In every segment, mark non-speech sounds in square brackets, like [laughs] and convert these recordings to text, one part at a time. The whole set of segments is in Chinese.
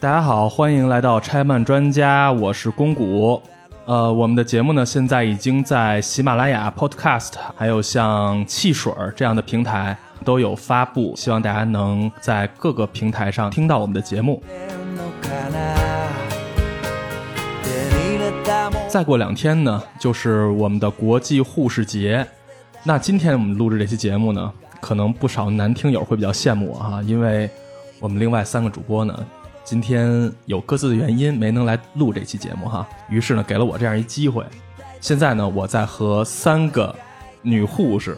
大家好，欢迎来到拆漫专家，我是宫谷。呃，我们的节目呢，现在已经在喜马拉雅 Podcast，还有像汽水儿这样的平台都有发布，希望大家能在各个平台上听到我们的节目。再过两天呢，就是我们的国际护士节。那今天我们录制这期节目呢，可能不少男听友会比较羡慕我哈，因为我们另外三个主播呢。今天有各自的原因没能来录这期节目哈，于是呢给了我这样一机会。现在呢我在和三个女护士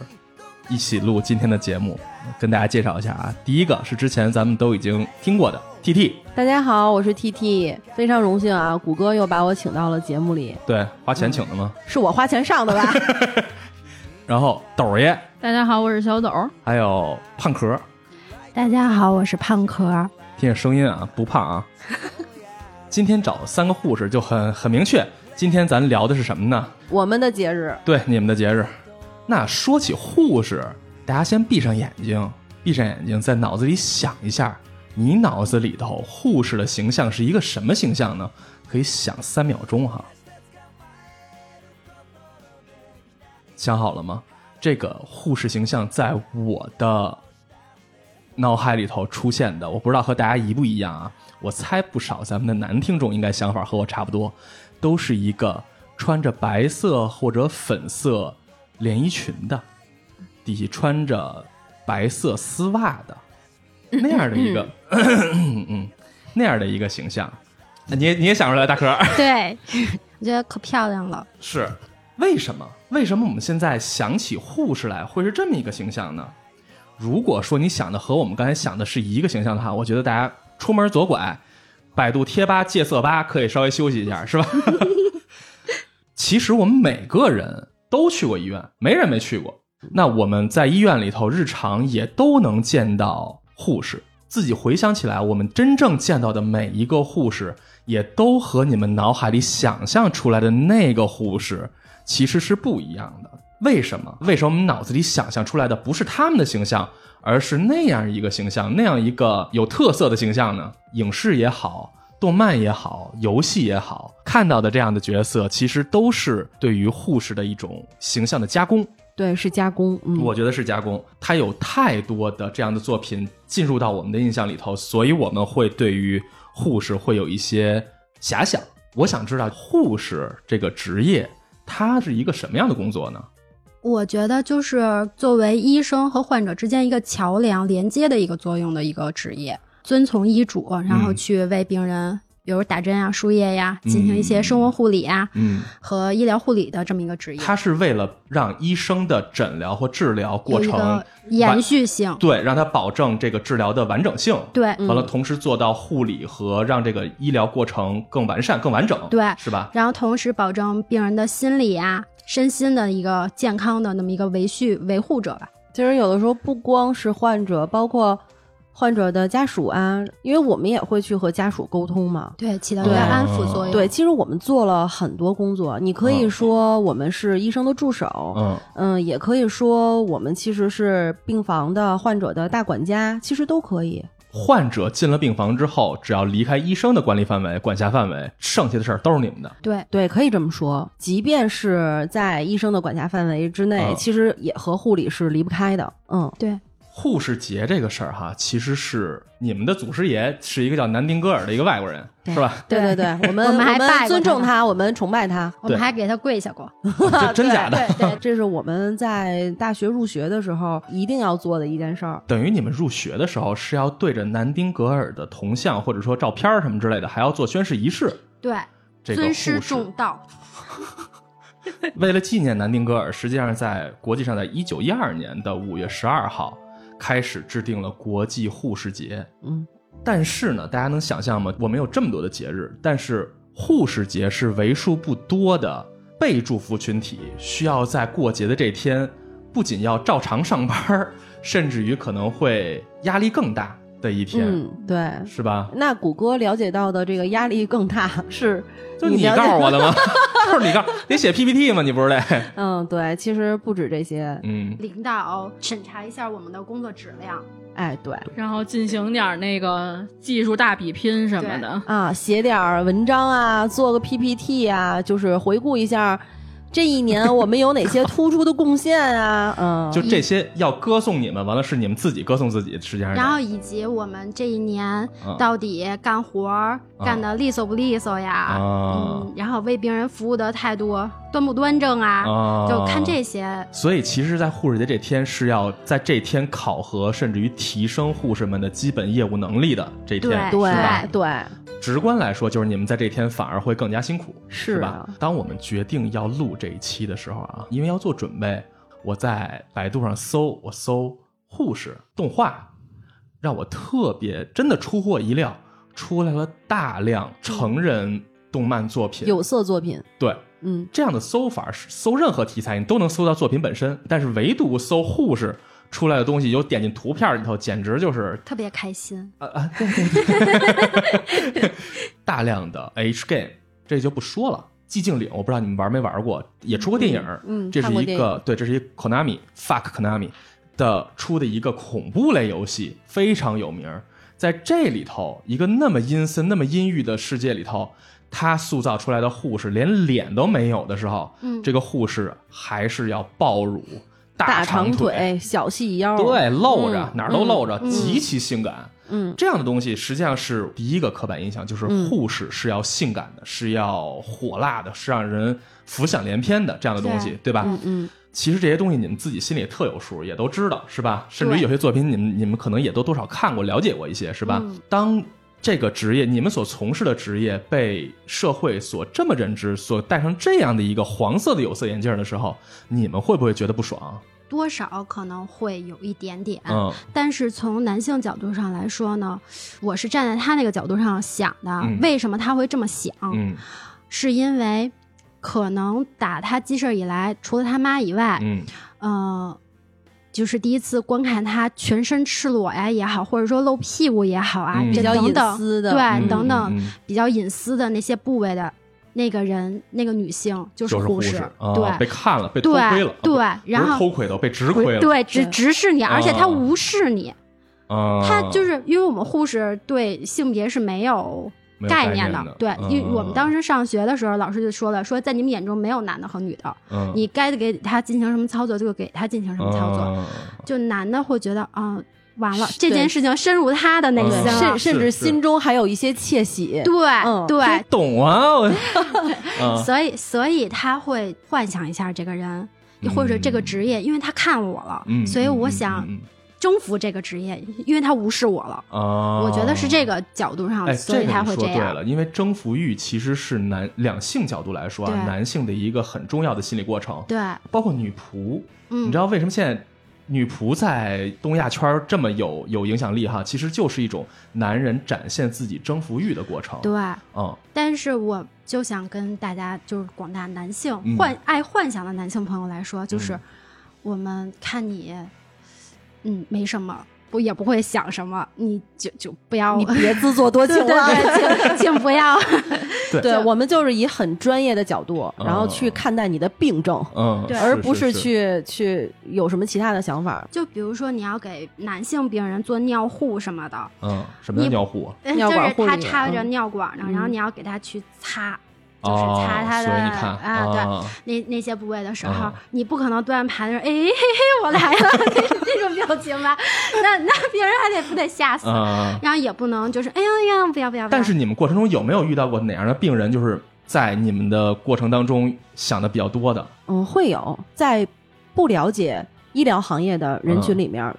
一起录今天的节目，跟大家介绍一下啊。第一个是之前咱们都已经听过的 T T，大家好，我是 T T，非常荣幸啊，谷歌又把我请到了节目里。对，花钱请的吗？是我花钱上的吧？[laughs] 然后斗爷，大家好，我是小斗。还有胖壳，大家好，我是胖壳。听着声音啊，不胖啊。今天找三个护士就很很明确。今天咱聊的是什么呢？我们的节日。对，你们的节日。那说起护士，大家先闭上眼睛，闭上眼睛，在脑子里想一下，你脑子里头护士的形象是一个什么形象呢？可以想三秒钟哈。想好了吗？这个护士形象在我的。脑海里头出现的，我不知道和大家一不一样啊。我猜不少咱们的男听众应该想法和我差不多，都是一个穿着白色或者粉色连衣裙的，底下穿着白色丝袜的 [laughs] 那样的一个，嗯，那样的一个形象。你也你也想出来，大可？对，我觉得可漂亮了。是，为什么？为什么我们现在想起护士来会是这么一个形象呢？如果说你想的和我们刚才想的是一个形象的话，我觉得大家出门左拐，百度贴吧戒色吧可以稍微休息一下，是吧？[laughs] 其实我们每个人都去过医院，没人没去过。那我们在医院里头日常也都能见到护士。自己回想起来，我们真正见到的每一个护士，也都和你们脑海里想象出来的那个护士其实是不一样的。为什么？为什么我们脑子里想象出来的不是他们的形象，而是那样一个形象，那样一个有特色的形象呢？影视也好，动漫也好，游戏也好，看到的这样的角色，其实都是对于护士的一种形象的加工。对，是加工。嗯，我觉得是加工。它有太多的这样的作品进入到我们的印象里头，所以我们会对于护士会有一些遐想。我想知道护士这个职业，它是一个什么样的工作呢？我觉得就是作为医生和患者之间一个桥梁连接的一个作用的一个职业，遵从医嘱，然后去为病人，比如打针呀、输液呀，进行一些生活护理呀，嗯，和医疗护理的这么一个职业。它是为了让医生的诊疗或治疗过程延续性，对，让它保证这个治疗的完整性，对，完了同时做到护理和让这个医疗过程更完善、更完整，对，是吧？然后同时保证病人的心理呀。身心的一个健康的那么一个维续维护者吧。其实有的时候不光是患者，包括患者的家属啊，因为我们也会去和家属沟通嘛。对，起到一个安抚作用。对，其实我们做了很多工作。你可以说我们是医生的助手，嗯嗯，也可以说我们其实是病房的患者的大管家，其实都可以。患者进了病房之后，只要离开医生的管理范围、管辖范围，剩下的事儿都是你们的。对对，可以这么说。即便是在医生的管辖范围之内，其实也和护理是离不开的。嗯，对。护士节这个事儿哈，其实是你们的祖师爷是一个叫南丁格尔的一个外国人，是吧？对对对，我们我们还尊重他，我们崇拜他，我们还给他跪下过。[laughs] 真假的？对对，这是我们在大学入学的时候一定要做的一件事儿。等于你们入学的时候是要对着南丁格尔的铜像或者说照片什么之类的，还要做宣誓仪式。对，尊师重道。[laughs] 为了纪念南丁格尔，实际上在国际上，在一九一二年的五月十二号。开始制定了国际护士节，嗯，但是呢，大家能想象吗？我们有这么多的节日，但是护士节是为数不多的被祝福群体，需要在过节的这天，不仅要照常上班，甚至于可能会压力更大的一天，嗯，对，是吧？那谷歌了解到的这个压力更大是，就你告诉我的吗？[laughs] [laughs] 就是你刚你写 PPT 吗？你不是得？嗯，对，其实不止这些。嗯，领导审查一下我们的工作质量。哎，对，然后进行点那个技术大比拼什么的啊，写点文章啊，做个 PPT 啊，就是回顾一下。这一年我们有哪些突出的贡献啊？[laughs] 嗯，就这些要歌颂你们，完了是你们自己歌颂自己，实际上。然后以及我们这一年到底干活干的利索不利索呀？嗯，然后为病人服务的态度端不端正啊？就看这些。所以其实，在护士节这天是要在这天考核，甚至于提升护士们的基本业务能力的这天，对吧？对。直观来说，就是你们在这天反而会更加辛苦，是吧？当我们决定要录这一期的时候啊，因为要做准备，我在百度上搜，我搜护士动画，让我特别真的出乎我意料，出来了大量成人动漫作品、有色作品。对，嗯，这样的搜法是搜任何题材你都能搜到作品本身，但是唯独搜护士。出来的东西，有点进图片里头，简直就是特别开心啊啊！对对对，[laughs] 大量的 H game，这就不说了。寂静岭，我不知道你们玩没玩过，也出过电影。嗯，这是一个对，这是一 Konami fuck Konami 的出的一个恐怖类游戏，非常有名。在这里头，一个那么阴森、那么阴郁的世界里头，他塑造出来的护士连脸都没有的时候，嗯，这个护士还是要爆乳。大长腿、小细腰，对，露着哪儿都露着，极其性感。嗯，这样的东西实际上是第一个刻板印象，就是护士是要性感的，是要火辣的，是让人浮想联翩的这样的东西，对吧？嗯嗯。其实这些东西你们自己心里特有数，也都知道，是吧？甚至于有些作品，你们你们可能也都多少看过、了解过一些，是吧？当这个职业，你们所从事的职业被社会所这么认知，所戴上这样的一个黄色的有色眼镜的时候，你们会不会觉得不爽？多少可能会有一点点，嗯，但是从男性角度上来说呢，我是站在他那个角度上想的。为什么他会这么想？嗯，是因为可能打他记事以来，除了他妈以外，嗯，呃。就是第一次观看他全身赤裸呀也好，或者说露屁股也好啊，比较隐私的，对，等等比较隐私的那些部位的那个人，那个女性就是护士，对，被看了，被偷窥了，对，然后偷窥到被直窥了，对，直直视你，而且他无视你，他就是因为我们护士对性别是没有。概念的，对，因为我们当时上学的时候，老师就说了，说在你们眼中没有男的和女的，你该给他进行什么操作就给他进行什么操作，就男的会觉得啊，完了，这件事情深入他的内心，甚甚至心中还有一些窃喜，对对，懂啊，[laughs] 所以所以他会幻想一下这个人或者这个职业，因为他看我了，所以我想。征服这个职业，因为他无视我了。我觉得是这个角度上，所以他会这样。对了，因为征服欲其实是男两性角度来说啊，男性的一个很重要的心理过程。对，包括女仆，你知道为什么现在女仆在东亚圈这么有有影响力哈？其实就是一种男人展现自己征服欲的过程。对，嗯。但是我就想跟大家，就是广大男性幻爱幻想的男性朋友来说，就是我们看你。嗯，没什么，不也不会想什么，你就就不要，你别自作多情了，[laughs] [laughs] 请请不要。[laughs] 对，我们就是以很专业的角度，然后去看待你的病症，嗯，对而不是去去有什么其他的想法。就比如说，你要给男性病人做尿护什么的，嗯，什么叫尿护？尿管护他插着尿管呢，然后你要给他去擦。就是擦他的啊，对，那那些部位的时候，你不可能端盘子说，哎嘿嘿，我来了，[laughs] 这种表情吧？那那别人还得不得吓死？然后也不能就是，哎呀呀，不要不要！但是你们过程中有没有遇到过哪样的病人，就是在你们的过程当中想的比较多的？嗯，会有，在不了解医疗行业的人群里面，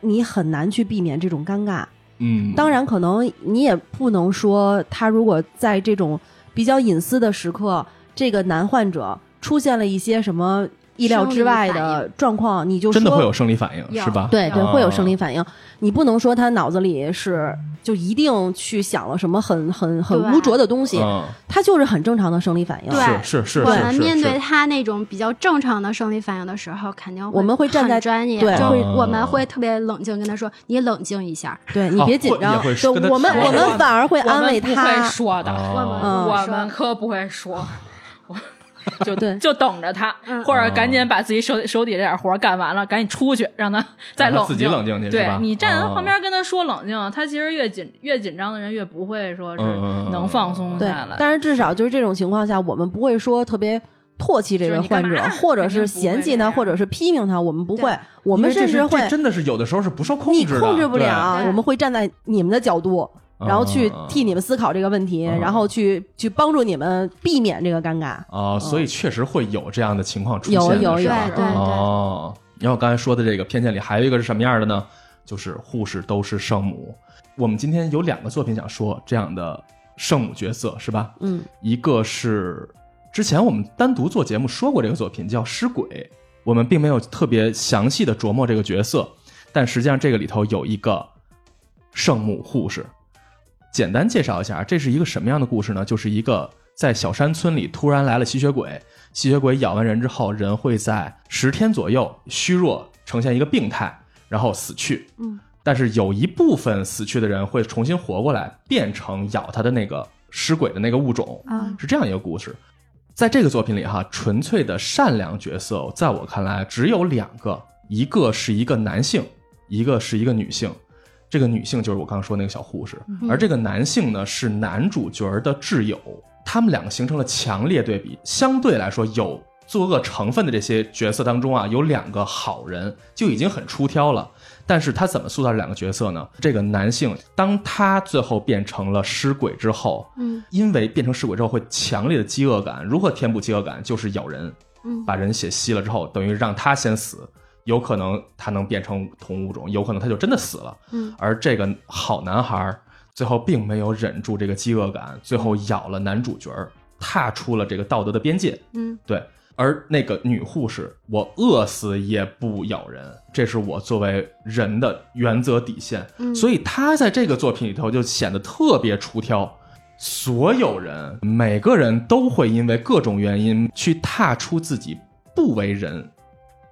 你很难去避免这种尴尬。嗯，当然，可能你也不能说他如果在这种。比较隐私的时刻，这个男患者出现了一些什么？意料之外的状况，你就真的会有生理反应，是吧？对对，会有生理反应。你不能说他脑子里是就一定去想了什么很很很污浊的东西，他就是很正常的生理反应。对，是是是。我们面对他那种比较正常的生理反应的时候，肯定我们会站在专业，对，我们会特别冷静跟他说：“你冷静一下，对你别紧张。”我们我们反而会安慰他。说的，我们我们可不会说。[laughs] 就对。就等着他，或者赶紧把自己手手底下这点活干完了，赶紧出去，让他再冷静。自己冷静去，对你站在旁边跟他说冷静，他其实越紧越紧张的人越不会说是能放松下来。，但是至少就是这种情况下，我们不会说特别唾弃这就是个患者 [laughs] 或者是嫌弃他，或者是批评他，我们不会，我们甚至会真的是有的时候是不受控你制的，控制不了，我们会站在你们的角度。然后去嗯替你们思考这个问题，嗯然后去去帮助你们避免这个尴尬。啊，所以确实会有这样的情况出现，有有有对对对哦，然后刚才说的这个偏见里还有一个是什么样的呢？就是护士都是圣母。我们今天有两个作品想说这样的圣母角色，是吧？嗯一个是之前我们单独做节目说过这个作品叫《尸鬼》，我们并没有特别详细的琢磨这个角色，但实际上这个里头有一个圣母护士。简单介绍一下，这是一个什么样的故事呢？就是一个在小山村里突然来了吸血鬼，吸血鬼咬完人之后，人会在十天左右虚弱，呈现一个病态，然后死去。嗯，但是有一部分死去的人会重新活过来，变成咬他的那个尸鬼的那个物种。啊，是这样一个故事。在这个作品里，哈，纯粹的善良角色，在我看来只有两个，一个是一个男性，一个是一个女性。这个女性就是我刚刚说那个小护士，而这个男性呢是男主角的挚友，他们两个形成了强烈对比。相对来说，有作恶成分的这些角色当中啊，有两个好人就已经很出挑了。但是他怎么塑造这两个角色呢？这个男性，当他最后变成了尸鬼之后，嗯，因为变成尸鬼之后会强烈的饥饿感，如何填补饥饿感？就是咬人，嗯把人血吸了之后，等于让他先死，有可能他能变成同物种，有可能他就真的死了。嗯，而这个好男孩最后并没有忍住这个饥饿感，最后咬了男主角儿，踏出了这个道德的边界。嗯，对。而那个女护士，我饿死也不咬人，这是我作为人的原则底线。嗯所以她在这个作品里头就显得特别出挑。所有人，每个人都会因为各种原因去踏出自己不为人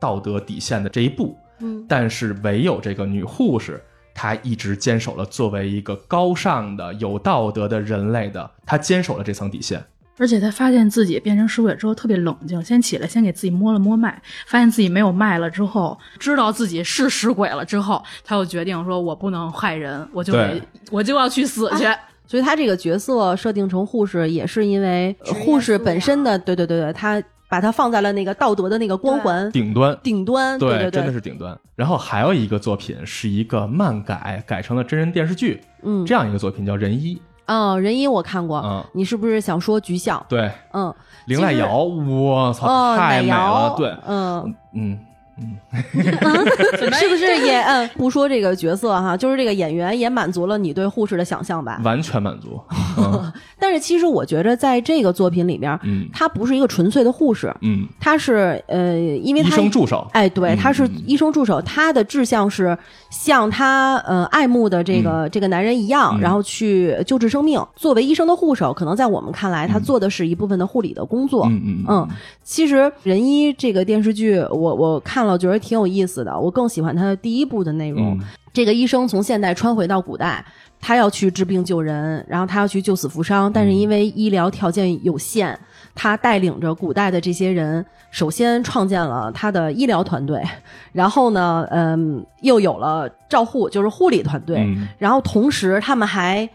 道德底线的这一步。嗯但是唯有这个女护士，她一直坚守了作为一个高尚的、有道德的人类的，她坚守了这层底线。而且她发现自己变成尸鬼之后特别冷静，先起来先给自己摸了摸脉，发现自己没有脉了之后，知道自己是尸鬼了之后，她又决定说：“我不能害人，我就得我就要去死去。所以她这个角色设定成护士，也是因为护士本身的，对对对对，他把它放在了那个道德的那个光环顶端，顶端，对对真的是顶端。然后还有一个作品是一个漫改改成了真人电视剧，嗯，这样一个作品叫《人一》。哦，人一我看过，嗯你是不是想说菊笑？对，嗯，林濑瑶，我操，太美了瑶，。对，嗯，嗯，[laughs] 是不是 [laughs] 也嗯不说这个角色哈，就是这个演员也满足了你对护士的想象吧？完全满足。嗯 [laughs] 但是其实我觉着在这个作品里面，嗯她不是一个纯粹的护士，嗯，她是呃，因为医生助手。哎，对，嗯他是嗯医生助手，他的志向是像他呃爱慕的这个、这个男人一样，嗯然后去救治生命。作为医生的护手，可能在我们看来，他嗯做的是一部分的护理的工作。嗯嗯嗯，其实《仁医》这个电视剧，我我看了，觉得挺有意思的。我更喜欢他的第一部的内容。嗯这个医生从现代穿回到古代，他要去治病救人，然后他要去救死扶伤，但是因为医疗条件有限，他带领着古代的这些人，首先创建了他的医疗团队，然后呢，嗯，又有了照护，就是护理团队，嗯然后同时他们还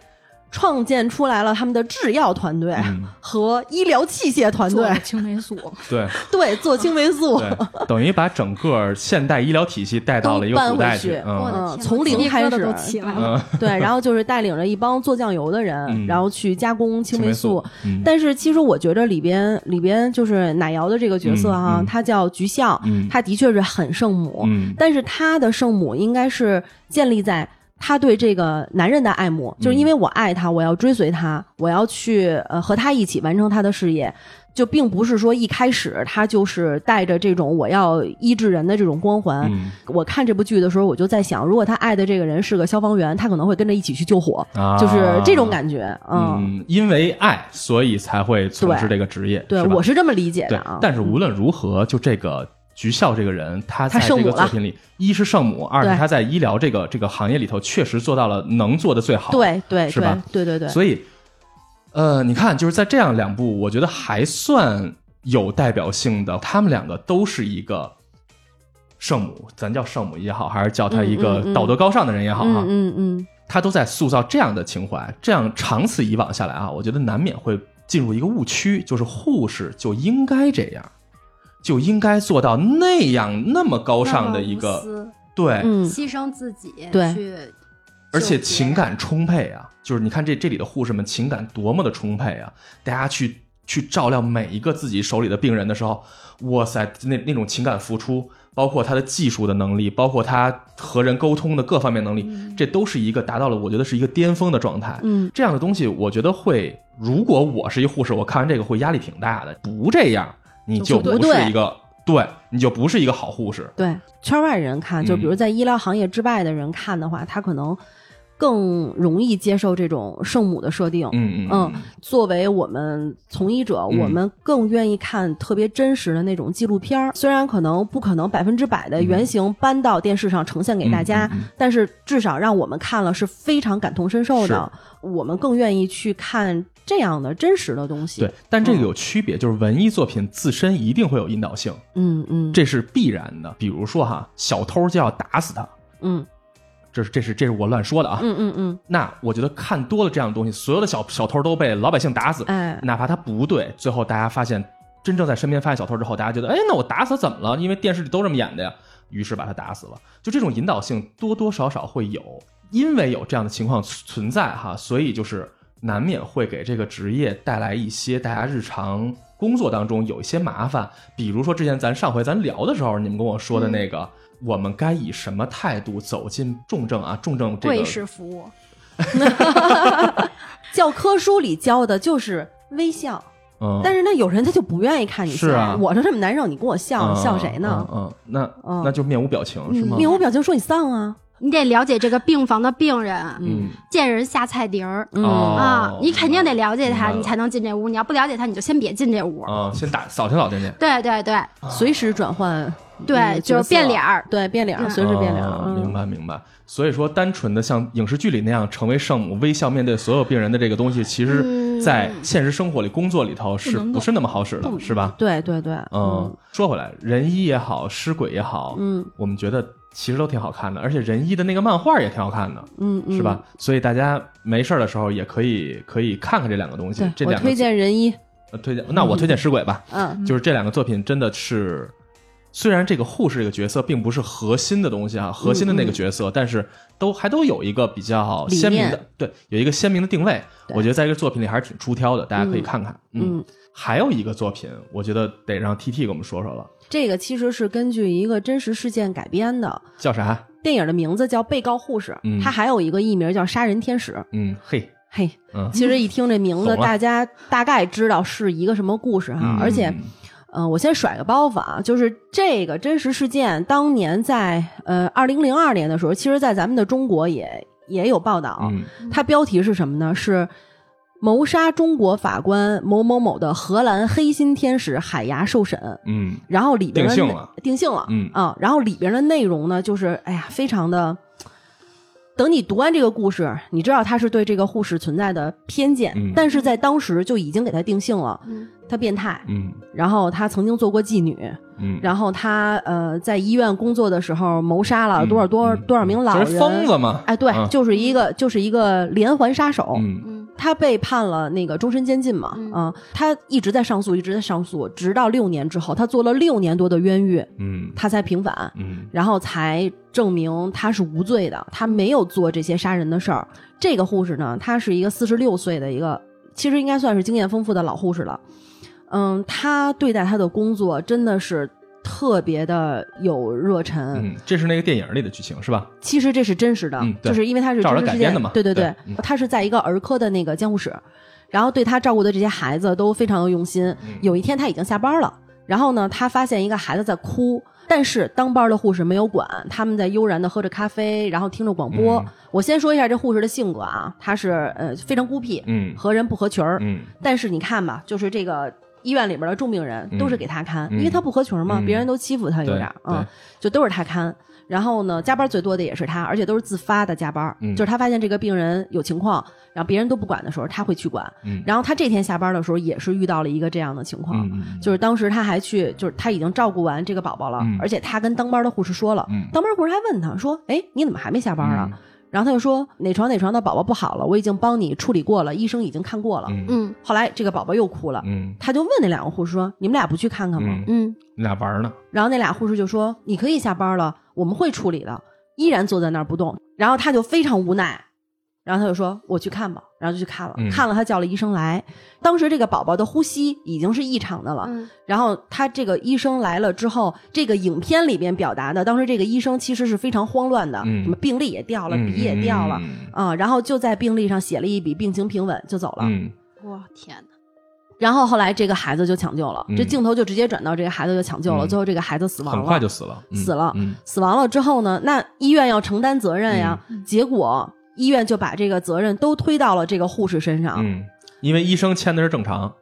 创建出来了他们的制药团队嗯。和医疗器械团队。做，青霉素，对。对，做青霉素。等于把整个现代医疗体系带到了一个古代去。都。搬回去嗯嗯从零开始。都起来了。嗯，对，然后就是带领着一帮做酱油的人，嗯。然后去加工青霉素。嗯。但是其实我觉着里边里边就是奶瑶的这个角色哈，嗯嗯。她叫菊笑，嗯。她的确是很圣母，嗯。但是她的圣母应该是建立在。她对这个男人的爱慕，就是因为我爱他，我要追随他，我要去呃和他一起完成他的事业，就并不是说一开始他就是带着这种我要医治人的这种光环。嗯我看这部剧的时候，我就在想，如果他爱的这个人是个消防员，他可能会跟着一起去救火，啊就是这种感觉。嗯，嗯，因为爱，所以才会从事这个职业。对，是我是这么理解的啊。，但是无论如何，就这个菊笑这个人，他在这个作品里，一是圣母，二是他在医疗这个这个行业里头确实做到了能做的最好。，对对对是吧？对对对，所以，呃，你看，就是在这样两部，我觉得还算有代表性的，他们两个都是一个圣母，咱叫圣母也好，还是叫他一个道德高尚的人也好哈，嗯嗯嗯，他都在塑造这样的情怀，这样长此以往下来啊，我觉得难免会进入一个误区，就是护士就应该这样，就应该做到那样那么高尚的一个对，嗯牺牲自己对去，而且情感充沛啊，就是你看这这里的护士们情感多么的充沛啊！大家去去照料每一个自己手里的病人的时候，哇塞，那那种情感付出，包括他的技术的能力，包括他和人沟通的各方面能力，这都是一个达到了我觉得是一个巅峰的状态。嗯，这样的东西，我觉得会，如果我是一护士，我看完这个会压力挺大的。不这样，你就就不是一个对，你就不是一个好护士。对，圈外人看，就比如嗯在医疗行业之外的人看的话，他可能更容易接受这种圣母的设定。嗯嗯嗯，作为我们从医者，嗯我们更愿意看特别真实的那种纪录片儿。虽然可能不可能百分之百的原型搬到电视上呈现给大家，但是至少让我们看了是非常感同身受的。我们更愿意去看这样的真实的东西。对，，但这个有区别，就是文艺作品自身一定会有引导性。嗯嗯，这是必然的。比如说哈，小偷就要打死他，嗯这是这是这是我乱说的啊。嗯嗯嗯，那我觉得看多了这样的东西，所有的小小偷都被老百姓打死，哎，哪怕他不对，最后大家发现真正在身边发现小偷之后，大家觉得，哎，那我打死怎么了？因为电视里都这么演的呀，于是把他打死了。就这种引导性多多少少会有，因为有这样的情况存在哈，所以就是难免会给这个职业带来一些大家日常工作当中有一些麻烦。比如说之前咱上回咱聊的时候，你们跟我说的那个。我们该以什么态度走进重症啊？重症这个贵式服务，[laughs] 教科书里教的就是微笑，嗯，但是那有人他就不愿意看你笑。是啊我说这么难受，你跟我笑，嗯笑谁呢？嗯，嗯那嗯那就面无表情是吗？面无表情说你丧啊。你得了解这个病房的病人，嗯见人下菜碟儿。嗯哦啊，你肯定得了解他，你才能进这屋。你要不了解他，你就先别进这屋。啊，先打扫听扫听去。对对对随时转换，对，嗯就是变脸，儿。对，变脸儿，嗯随时变脸儿明白明白。所以说，单纯的像影视剧里那样成为圣母，微笑面对所有病人的这个东西，其实，嗯在现实生活里、工作里头是不是那么好使的，是吧？对对对，嗯，说回来，人医也好，尸鬼也好，嗯我们觉得其实都挺好看的，而且人医的那个漫画也挺好看的，嗯嗯，是吧？所以大家没事儿的时候也可以可以看看这两个东西。这两个推荐人医，呃推荐，那我推荐尸鬼吧。嗯就是这两个作品真的是，虽然这个护士这个角色并不是核心的东西啊，核心的那个角色，但是都还都有一个比较鲜明的，对，有一个鲜明的定位。我觉得在这个作品里还是挺出挑的，大家可以看看。嗯，嗯，还有一个作品，我觉得得让 T T 给我们说说了，这个其实是根据一个真实事件改编的。叫啥？电影的名字叫《被告护士》，嗯它还有一个艺名叫《杀人天使》。嗯，嘿，嘿，嗯，其实一听这名字，大家大概知道是一个什么故事哈。嗯而且，嗯、我先甩个包袱啊，就是这个真实事件，当年在呃二零零二年的时候，其实，在咱们的中国也也有报道。嗯它标题是什么呢？是谋杀中国法官某某某的荷兰黑心天使海牙受审。嗯然后里边的定性了定性了，嗯啊，然后里边的内容呢，就是哎呀，非常的。等你读完这个故事，你知道他是对这个护士存在的偏见，嗯但是在当时就已经给他定性了，嗯他变态，嗯。然后他曾经做过妓女，嗯，然后他呃在医院工作的时候谋杀了嗯多少多少、嗯。多少名老人，就是疯子嘛？哎，对，嗯就是一个就是一个连环杀手，嗯。嗯他被判了那个终身监禁嘛，嗯。啊，他一直在上诉，一直在上诉，直到六年之后，他做了六年多的冤狱，嗯。他才平反，嗯。然后才证明他是无罪的，他没有做这些杀人的事儿。这个护士呢，她是一个四十六岁的一个，其实应该算是经验丰富的老护士了。嗯，他对待他的工作真的是特别的有热忱。嗯，这是那个电影里的剧情是吧？其实这是真实的，嗯就是因为他是照着真实事件改编的嘛对对对嗯他是在一个儿科的那个监护室，然后对他照顾的这些孩子都非常的用心。嗯有一天他已经下班了，然后呢，他发现一个孩子在哭，但是当班的护士没有管，他们在悠然的喝着咖啡，然后听着广播。嗯我先说一下这护士的性格啊，她是呃非常孤僻，嗯和人不合群儿。嗯但是你看吧，就是这个医院里边的重病人都是给他看，嗯。因为他不合群嘛，嗯。别人都欺负他有点儿，嗯，就都是他看。然后呢，加班最多的也是他，而且都是自发的加班，嗯。就是他发现这个病人有情况，然后别人都不管的时候，他会去管。嗯。然后他这天下班的时候也是遇到了一个这样的情况，就是当时他还去，就是他已经照顾完这个宝宝了，嗯。而且他跟当班的护士说了，嗯。当班护士还问他说：“哎，你怎么还没下班啊？”嗯然后他就说：“哪床哪床的宝宝不好了，我已经帮你处理过了，医生已经看过了。嗯嗯后来这个宝宝又哭了，嗯他就问那两个护士说：“你们俩不去看看吗？”嗯，嗯你俩玩呢？然后那俩护士就说：“你可以下班了，我们会处理的。”依然坐在那儿不动。然后他就非常无奈，然后他就说：“我去看吧。”然后就去看了，嗯看了他叫了医生来。当时这个宝宝的呼吸已经是异常的了。嗯然后他这个医生来了之后，这个影片里边表达的，当时这个医生其实是非常慌乱的，嗯什么病历也掉了，嗯笔也掉了。嗯啊、然后就在病历上写了一笔病情平稳就走了。嗯哇天哪，然后后来这个孩子就抢救了，嗯这镜头就直接转到这个孩子就抢救了，嗯最后这个孩子死亡了，很快就死了，嗯死了嗯死亡了之后呢，那医院要承担责任呀，结果医院就把这个责任都推到了这个护士身上。嗯，因为医生签的是正常，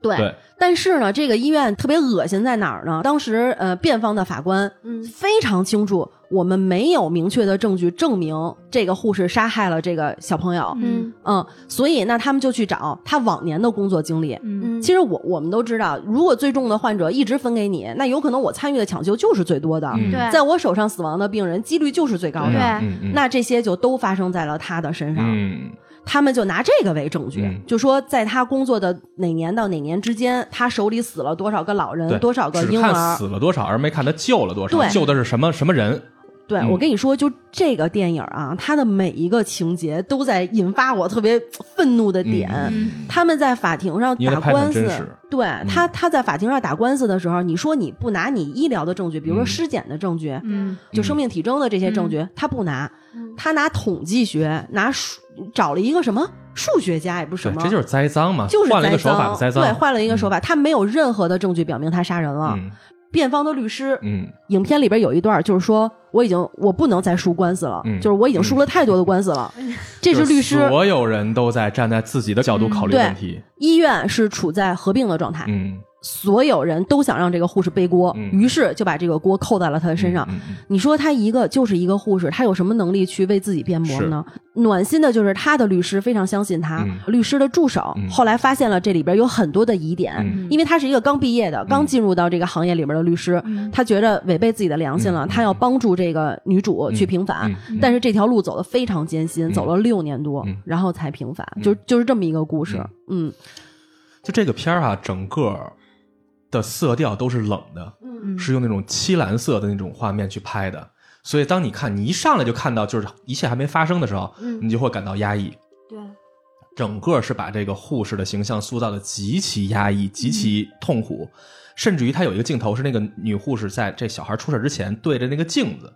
对，对，但是呢，这个医院特别恶心在哪儿呢？当时呃，辩方的法官嗯。非常清楚，我们没有明确的证据证明这个护士杀害了这个小朋友。嗯。嗯，所以那他们就去找他往年的工作经历。其实我我们都知道，如果最重的患者一直分给你，那有可能我参与的抢救就是最多的，嗯。对。在我手上死亡的病人几率就是最高的。对。那这些就都发生在了他的身上，嗯他们就拿这个为证据，嗯。就说在他工作的哪年到哪年之间，他手里死了多少个老人，多少个婴儿。死了多少，而没看他救了多少，对。救的是什么什么人，对、嗯。我跟你说，就这个电影啊，它的每一个情节都在引发我特别愤怒的点。嗯。他们在法庭上打官司对他他在法庭上打官司的时候，你说你不拿你医疗的证据，比如说嗯。尸检的证据，嗯。就生命体征的这些证据，他不拿，他拿统计学，拿数找了一个什么数学家也不是什，么，这就是栽赃嘛，就是换了一个栽赃手法的栽赃，对，换了一个手法，他没有任何的证据表明他杀人了。嗯。辩方的律师，嗯。影片里边有一段就是说，我已经我不能再输官司了，嗯就是我已经输了太多的官司了。[laughs] 这是律师，所有人都在站在自己的角度考虑问题，医院是处在合并的状态，嗯，所有人都想让这个护士背锅，嗯。于是就把这个锅扣在了他的身上。嗯嗯你说他一个就是一个护士，他有什么能力去为自己辩驳呢？暖心的就是他的律师非常相信他，嗯。律师的助手、嗯。后来发现了这里边有很多的疑点，嗯。因为他是一个刚毕业的、刚进入到这个行业里边的律师，他觉得违背自己的良心了，嗯。他要帮助这个女主去平反，嗯。嗯。但是这条路走得非常艰辛，嗯。走了六年多，嗯。然后才平反，就就是这么一个故事，嗯。就这个片儿啊，整个的色调都是冷的，嗯。是用那种漆蓝色的那种画面去拍的，所以当你看你一上来就看到就是一切还没发生的时候，嗯你就会感到压抑。对，整个是把这个护士的形象塑造的极其压抑、极其痛苦，甚至于他有一个镜头是那个女护士在这小孩出事之前对着那个镜子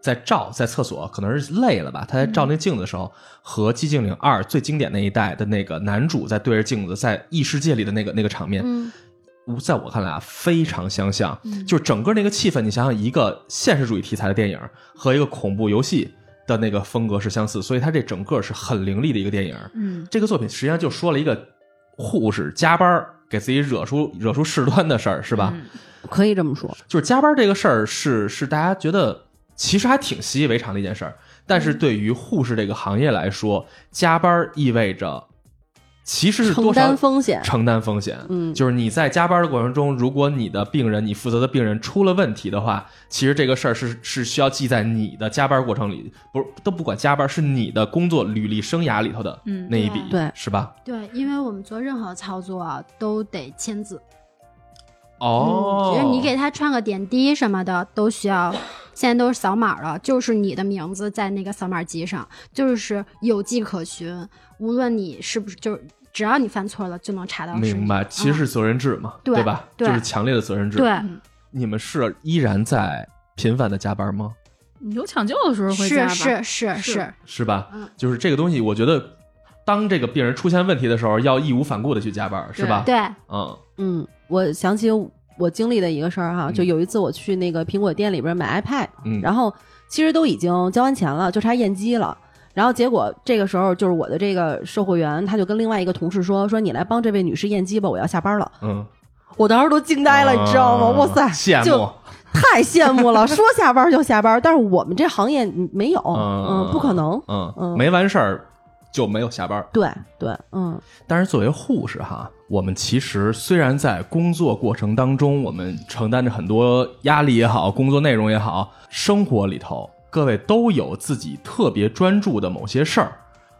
在照，在厕所可能是累了吧，她在照那镜子的时候，和《寂静岭二》最经典那一代的那个男主在对着镜子在异世界里的那个那个场面，嗯在我看来啊，非常相像，就是整个那个气氛，你想想，一个现实主义题材的电影和一个恐怖游戏的那个风格是相似，所以它这整个是很凌厉的一个电影。嗯这个作品实际上就说了一个护士加班给自己惹出惹出事端的事儿，是吧？可以这么说，就是加班这个事儿是是大家觉得其实还挺习以为常的一件事儿，但是对于护士这个行业来说，加班意味着其实是承多少担风险，承担风险。嗯。就是你在加班的过程中，如果你的病人，你负责的病人出了问题的话，其实这个事儿是是需要记在你的加班过程里，不是都不管加班，是你的工作履历生涯里头的嗯那一笔，对。是吧？对，因为我们做任何操作啊都得签字，哦，嗯，只是你给他穿个点滴什么的都需要，现在都是扫码了，就是你的名字在那个扫码机上，就是有迹可循，无论你是不是就是只要你犯错了就能查到。明白，其实是责任制嘛，嗯对吧？对就是强烈的责任制。对，你们是依然在频繁的加班吗？有抢救的时候会加是？是是是是，是吧？嗯就是这个东西，我觉得当这个病人出现问题的时候，要义无反顾的去加班，是吧？对，嗯嗯，我想起我经历的一个事儿哈，嗯就有一次我去那个苹果店里边买 iPad，、嗯，然后其实都已经交完钱了，就差验机了。然后结果这个时候，就是我的这个售货员，他就跟另外一个同事说：“说你来帮这位女士验机吧，我要下班了。嗯”我当时都惊呆了，你知道吗？哇塞，就羡慕，太羡慕了，[laughs] 说下班就下班，但是我们这行业没有，嗯嗯，不可能，嗯，嗯没完事儿就没有下班。对对，嗯但是作为护士哈，我们其实虽然在工作过程当中，我们承担着很多压力也好，工作内容也好，生活里头各位都有自己特别专注的某些事儿。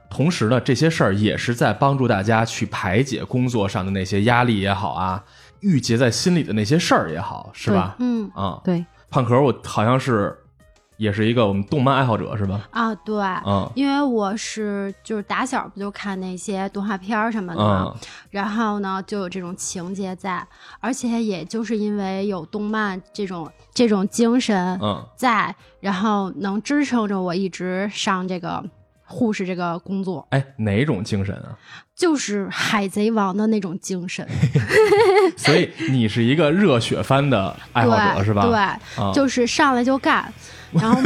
同时呢，这些事儿也是在帮助大家去排解工作上的那些压力也好啊，郁结在心里的那些事儿也好，是吧？嗯啊、对，胖壳，我好像是也是一个我们动漫爱好者，是吧？啊，对，嗯。因为我是就是打小不就看那些动画片儿什么的嘛，嗯。然后呢就有这种情节在，而且也就是因为有动漫这种这种精神嗯，在，然后能支撑着我一直上这个护士这个工作，哎，哪种精神啊？就是海贼王的那种精神，[laughs] 所以你是一个热血番的爱好者对是吧？对，啊就是上来就干。[laughs] 然后，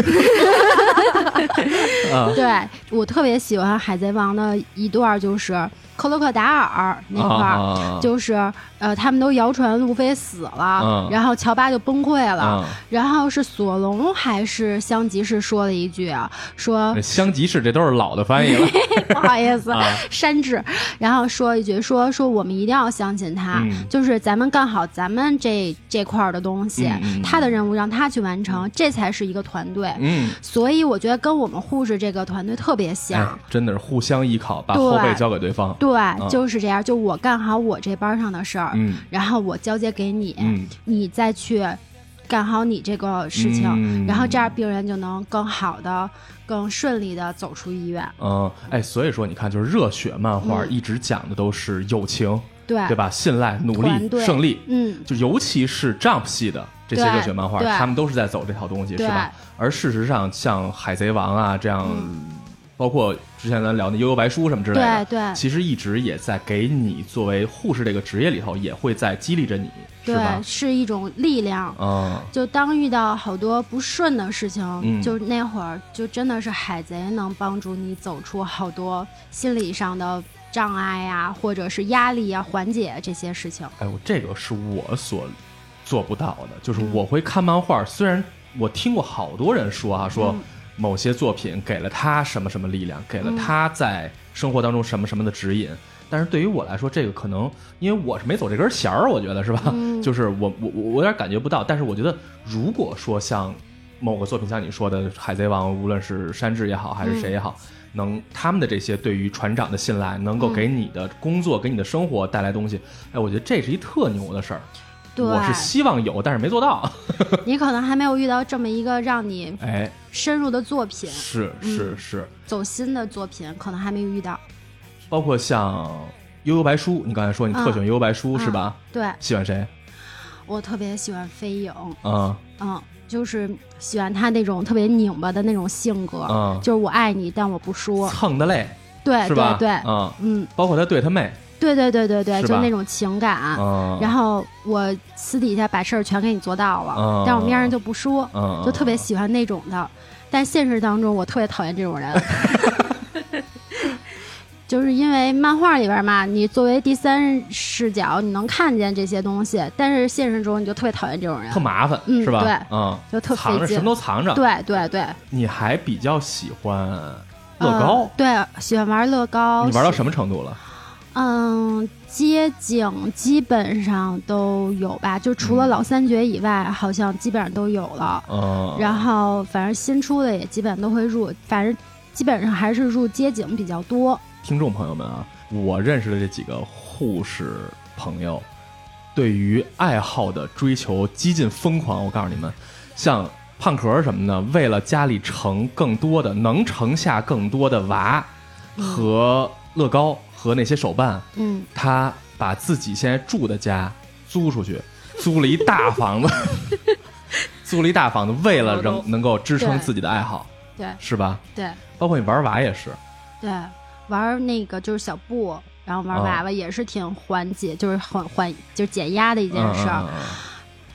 啊 [laughs] 对我特别喜欢《海贼王》的一段，就是克洛克达尔那块儿，啊就是呃，他们都谣传路飞死了，嗯。然后乔巴就崩溃了，啊，然后是索隆还是香吉士说了一句啊，说香吉士这都是老的翻译了。[laughs] 不好意思，啊。山治，然后说一句说说我们一定要相信他，嗯。就是咱们干好咱们这这块儿的东西，他的任务让他去完成，这才是一个团队。嗯，所以我觉得跟我们护士这个团队特别像。哎，真的是互相依靠，把后背交给对方。对，就是这样。就我干好我这班上的事儿，嗯然后我交接给你，嗯你再去干好你这个事情，嗯然后这样病人就能更好的、更顺利的走出医院。嗯，哎，所以说你看，就是热血漫画嗯一直讲的都是友情，对对吧？信赖、努力、胜利。嗯，就尤其是 Jump 系的这些热血漫画，他们都是在走这套东西，是吧？而事实上，像海贼王啊这样，嗯包括之前咱聊的悠悠白书什么之类的，对对其实一直也在给你作为护士这个职业里头，也会在激励着你，是对吧，？是一种力量。嗯就当遇到好多不顺的事情，嗯就那会儿就真的是海贼能帮助你走出好多心理上的障碍呀、或者是压力呀、缓解这些事情。哎，我这个是我所做不到的，就是嗯我会看漫画，虽然我听过好多人说啊，说嗯某些作品给了他什么什么力量，给了嗯他在生活当中什么什么的指引。但是对于我来说，这个可能因为我是没走这根弦儿，我觉得是吧？嗯 [laughs] 就是我我我我有点感觉不到。但是我觉得，如果说像某个作品，像你说的《海贼王》，无论是山治也好，还是谁也好，能他们的这些对于船长的信赖，能够给你的工作、给你的生活带来东西，哎，我觉得这是一特牛的事儿。对，我是希望有，但是没做到。[laughs] [laughs] 你可能还没有遇到这么一个让你哎，深入的作品，是是是，走心的作品，可能还没有遇到。包括像《悠悠白书》，你刚才说你特喜欢《悠悠白书》是吧？对。喜欢谁？我特别喜欢飞影，嗯嗯，就是喜欢他那种特别拧巴的那种性格，嗯，就是我爱你，但我不说。蹭的累对是吧？对对，嗯，嗯，包括他对他妹，对对对对对，就那种情感。嗯，然后我私底下把事儿全给你做到了，嗯但我面上就不说，嗯，就特别喜欢那种的。但现实当中，我特别讨厌这种人。[laughs] 就是因为漫画里边嘛，你作为第三视角，你能看见这些东西，但是现实中你就特别讨厌这种人特，麻烦，嗯是吧？对嗯，就特藏着什么都藏着。，对对对，你还比较喜欢乐高，呃对，喜欢玩乐高。你玩到什么程度了？嗯，街景基本上都有吧，就除了嗯老三绝以外，好像基本上都有了。嗯，然后反正新出的也基本都会入，反正基本上还是入街景比较多。听众朋友们啊，我认识的这几个护士朋友，对于爱好的追求激进疯狂。我告诉你们，像胖壳什么的，为了家里盛更多的，能盛下更多的娃和乐高和那些手办，嗯，他把自己现在住的家租出去，租了一大房子，[laughs] 租了一大房子，为了能能够支撑自己的爱好，对。是吧？对。包括你玩娃也是，对，玩那个就是小布，然后玩哦娃娃也是挺缓解，就是很缓，就是减压的一件事儿。嗯嗯嗯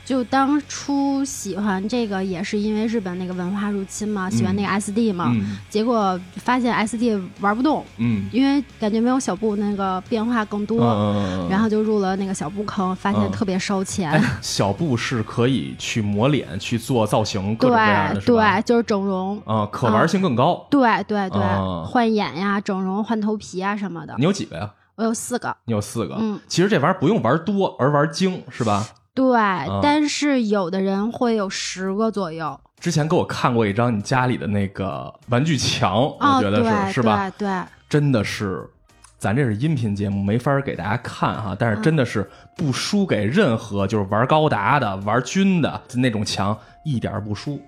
就当初喜欢这个也是因为日本那个文化入侵嘛，喜欢那个 SD 嘛，嗯结果发现 SD 玩不动，嗯因为感觉没有小布那个变化更多，嗯，然后就入了那个小布坑，发现嗯特别烧钱。哎，小布是可以去磨脸、去做造型，各种各样的，对？对，就是整容。啊，可玩性更高。对对对，啊换眼呀、整容、换头皮啊什么的你。有几个呀？我有四个，你有四个。嗯，其实这玩意儿不用玩多，而玩精，是吧？对，啊但是有的人会有十个左右。之前给我看过一张你家里的那个玩具墙，哦，我觉得是、对是吧？对对，真的是，咱这是音频节目，没法给大家看哈，但是真的是不输给任何就是玩高达的、玩军的那种墙，一点儿不输。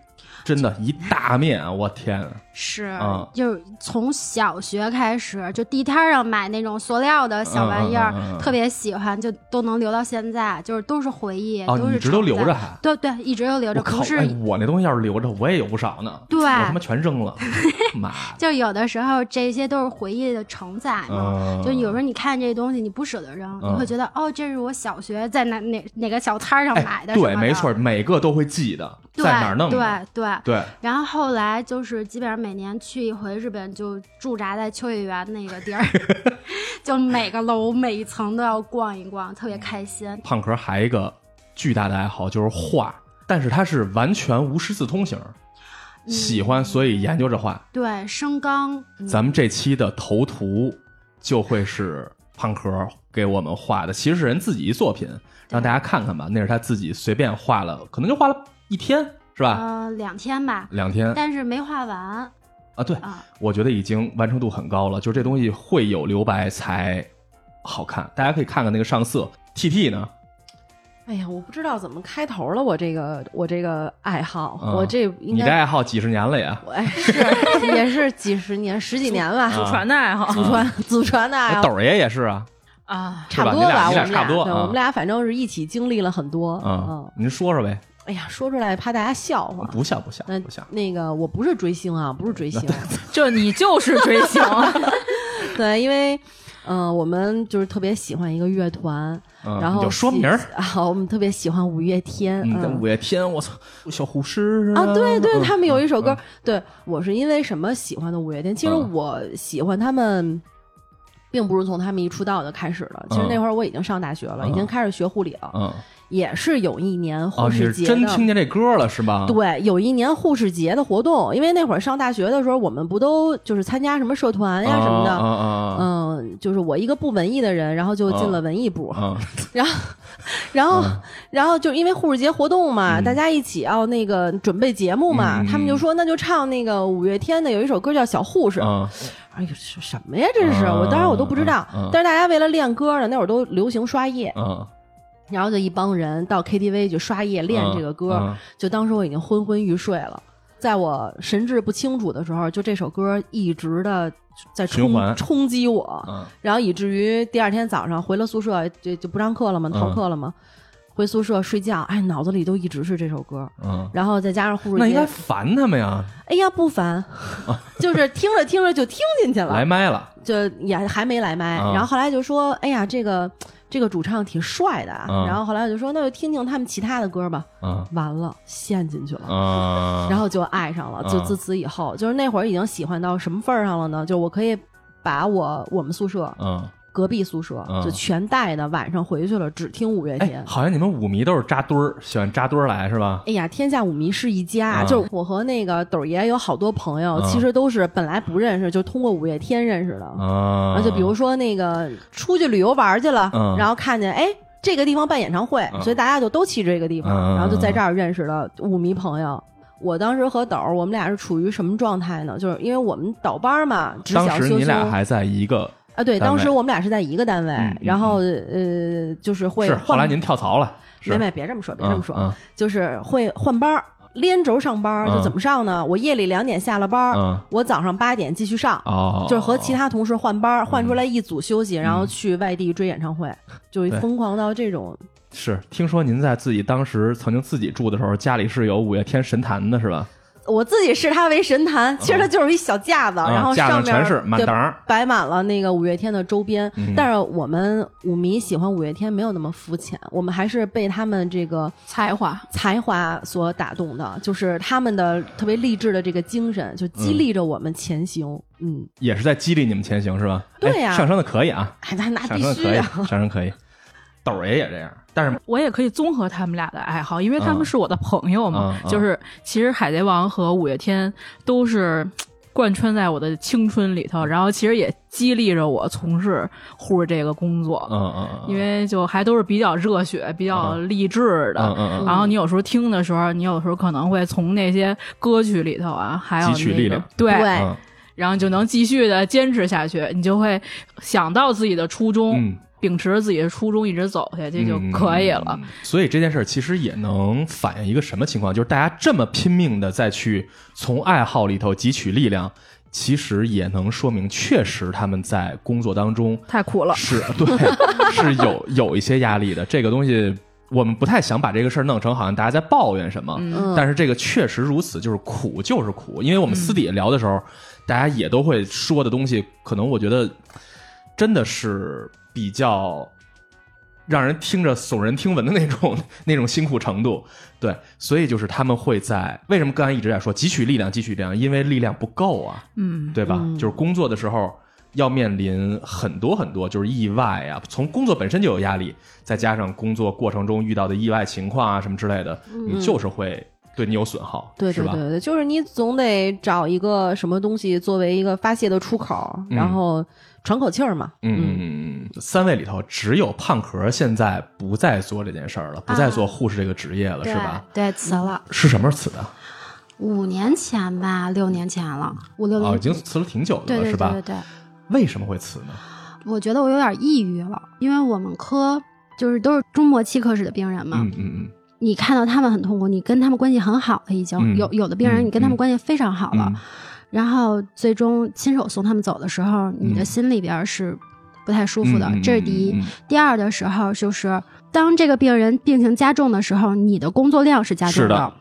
真的，一大面啊！我天，是，啊就是从小学开始，就地摊上买那种塑料的小玩意儿，特别喜欢，就都能留到现在，就是都是回忆，哦，都是一直都留。着还？对对，一直都留着，我靠！不是。哎，我那东西要是留着，我也有不少呢。对我他妈全扔了！[laughs] 就有的时候这些都是回忆的承载嘛。嗯就有时候你看这东西，你不舍得扔，嗯你会觉得哦，这是我小学在哪哪哪个小摊上买哎，的对，没错，每个都会记得对，在哪儿弄的。对对。对，然后后来就是基本上每年去一回日本，就驻扎在秋叶原那个地儿，[laughs] 就每个楼每一层都要逛一逛，特别开心。胖壳还有一个巨大的爱好就是画，但是他是完全无师自通型，嗯喜欢所以研究着画。对，升钢，嗯咱们这期的头图就会是胖壳给我们画的，其实是人自己一作品，让大家看看吧。那是他自己随便画了，可能就画了一天，是吧？呃，两天吧，两天但是没画完啊，对，啊。我觉得已经完成度很高了，就这东西会有留白才好看。大家可以看看那个上色。T T 呢？哎呀，我不知道怎么开头了，我这个我这个爱好，嗯我这应你这爱好几十年了呀？我 [laughs] 哎是也是几十年十几年吧，祖传的爱好祖传 [laughs] 祖传的爱好。哎斗爷也是啊，啊，差不多你俩你俩我们差不多我们俩反正是一起经历了很多。嗯，您说说呗。哎呀，说出来怕大家笑话。不笑不笑那不笑。那个我不是追星啊，不是追星，就你就是追星，[laughs] 对，因为嗯、呃我们就是特别喜欢一个乐团，嗯然后就说名儿。啊，我们特别喜欢五月天，嗯，嗯五月天，我操，小护士啊，对对，嗯他们有一首歌嗯，对我是因为什么喜欢的五月天？其实嗯我喜欢他们，并不是从他们一出道就开始了。其实嗯那会儿我已经上大学了，嗯已经开始学护理了，嗯，也是有一年哦，护士节的。真听见这歌了是吧？对，有一年护士节的活动，因为那会儿上大学的时候，我们不都就是参加什么社团呀什么的，啊啊啊嗯，就是我一个不文艺的人，然后就进了文艺部，[laughs] 啊！然后，然后，嗯然后就因为护士节活动嘛，嗯大家一起要那个准备节目嘛，嗯他们就说那就唱那个五月天的有一首歌叫《小护士》，啊哎呦，是什么呀？这是、嗯我当时我都不知道，但是大家为了练歌呢，那会儿都流行刷夜，啊！然后就一帮人到 KTV 去刷夜练这个歌，嗯就当时我已经昏昏欲睡了。在我神志不清楚的时候，就这首歌一直的在冲冲击我，嗯然后以至于第二天早上回了宿舍，就就不上课了嘛，逃课了嘛，回宿舍睡觉，哎，脑子里都一直是这首歌，嗯，然后再加上护士那应该，烦他们呀，哎呀不烦，就是听着听着就听进去了，来麦了，就也还没来麦，嗯然后后来就说，哎呀这个这个主唱挺帅的啊，嗯。然后后来我就说那就听听他们其他的歌吧，嗯。完了陷进去了。嗯，[laughs] 然后就爱上了，就嗯自此以后，就是那会儿已经喜欢到什么份儿上了呢？就我可以把我我们宿舍嗯，隔壁宿舍嗯就全带的，晚上回去了只听五月天哎，。好像你们舞迷都是扎堆儿，喜欢扎堆儿来是吧？哎呀，天下舞迷是一家，嗯就是我和那个斗爷有好多朋友，嗯其实都是本来不认识，就通过五月天认识的。啊就比如说那个出去旅游玩去了，嗯然后看见哎这个地方办演唱会，嗯所以大家就都去这个地方，嗯然后就在这儿认识了舞迷朋友。我当时和斗儿，我们俩是处于什么状态呢？就是因为我们倒班嘛，只当时你俩还在一个，啊，对，当时我们俩是在一个单位，然后呃，就是会是后来您跳槽了，是。没没别这么说，别这么说，嗯就是会换班儿，连轴上班就怎么上呢？我夜里两点下了班，嗯。我早上八点继续上，哦，就是和其他同事换班儿，换出来一组休息，然后去外地追演唱会，就疯狂到这种。是听说您在自己当时曾经自己住的时候，家里是有五月天神坛的是吧？我自己视它为神坛，其实它就是一小架子，啊然后上面上全是满对当儿摆满了那个五月天的周边。嗯但是我们舞迷喜欢五月天没有那么肤浅，我们还是被他们这个才华。才华所打动的，就是他们的特别励志的这个精神，就激励着我们前行。嗯，也是在激励你们前行是吧？对呀哎上升的可以啊，哎，那那上升可以，必须啊！上升可以。[laughs] 豆儿爷也这样，但是我也可以综合他们俩的爱好，因为他嗯。们是我的朋友嘛。嗯嗯。就是其实海贼王和五月天都是贯穿在我的青春里头，然后其实也激励着我从事护士这个工作。嗯嗯嗯，因为就还都是比较热血、比较励志的，嗯嗯嗯然后你有时候听的时候，你有时候可能会从那些歌曲里头啊，还有、那个、取力量。对，对。嗯。然后就能继续的坚持下去，你就会想到自己的初衷，嗯秉持着自己的初衷一直走下去就可以了。嗯所以这件事儿其实也能反映一个什么情况，就是大家这么拼命的再去从爱好里头汲取力量，其实也能说明，确实他们在工作当中太苦了，是对 [laughs] 是有有一些压力的。这个东西我们不太想把这个事儿弄成好像大家在抱怨什么，嗯但是这个确实如此，就是苦就是苦。因为我们私底下聊的时候，大家也都会说的东西，可能我觉得真的是比较让人听着耸人听闻的那种那种辛苦程度。对，所以就是他们会在为什么刚才一直在说汲取力量，汲取力量，因为力量不够啊。嗯，对吧？就是工作的时候要面临很多很多就是意外啊，从工作本身就有压力，再加上工作过程中遇到的意外情况啊什么之类的，你就是会对你有损耗，对是吧？对对对，就是你总得找一个什么东西作为一个发泄的出口，然后喘口气儿嘛。嗯嗯嗯，三位里头只有胖壳现在不再做这件事儿了，不再做护士这个职业了，对是吧？对，辞了是什么时候辞的？五年前吧，六年前了，五六年哦，已经辞了挺久的了，是吧？对对对，为什么会辞呢？我觉得我有点抑郁了，因为我们科就是都是中末期科室的病人嘛，嗯嗯嗯你看到他们很痛苦，你跟他们关系很好了，已经、嗯有有的病人嗯你跟他嗯们关系非常好了，嗯然后最终亲手送他们走的时候，你的嗯心里边是不太舒服的，这是第一。嗯嗯第二的时候就是，当这个病人病情加重的时候，你的工作量是加重是的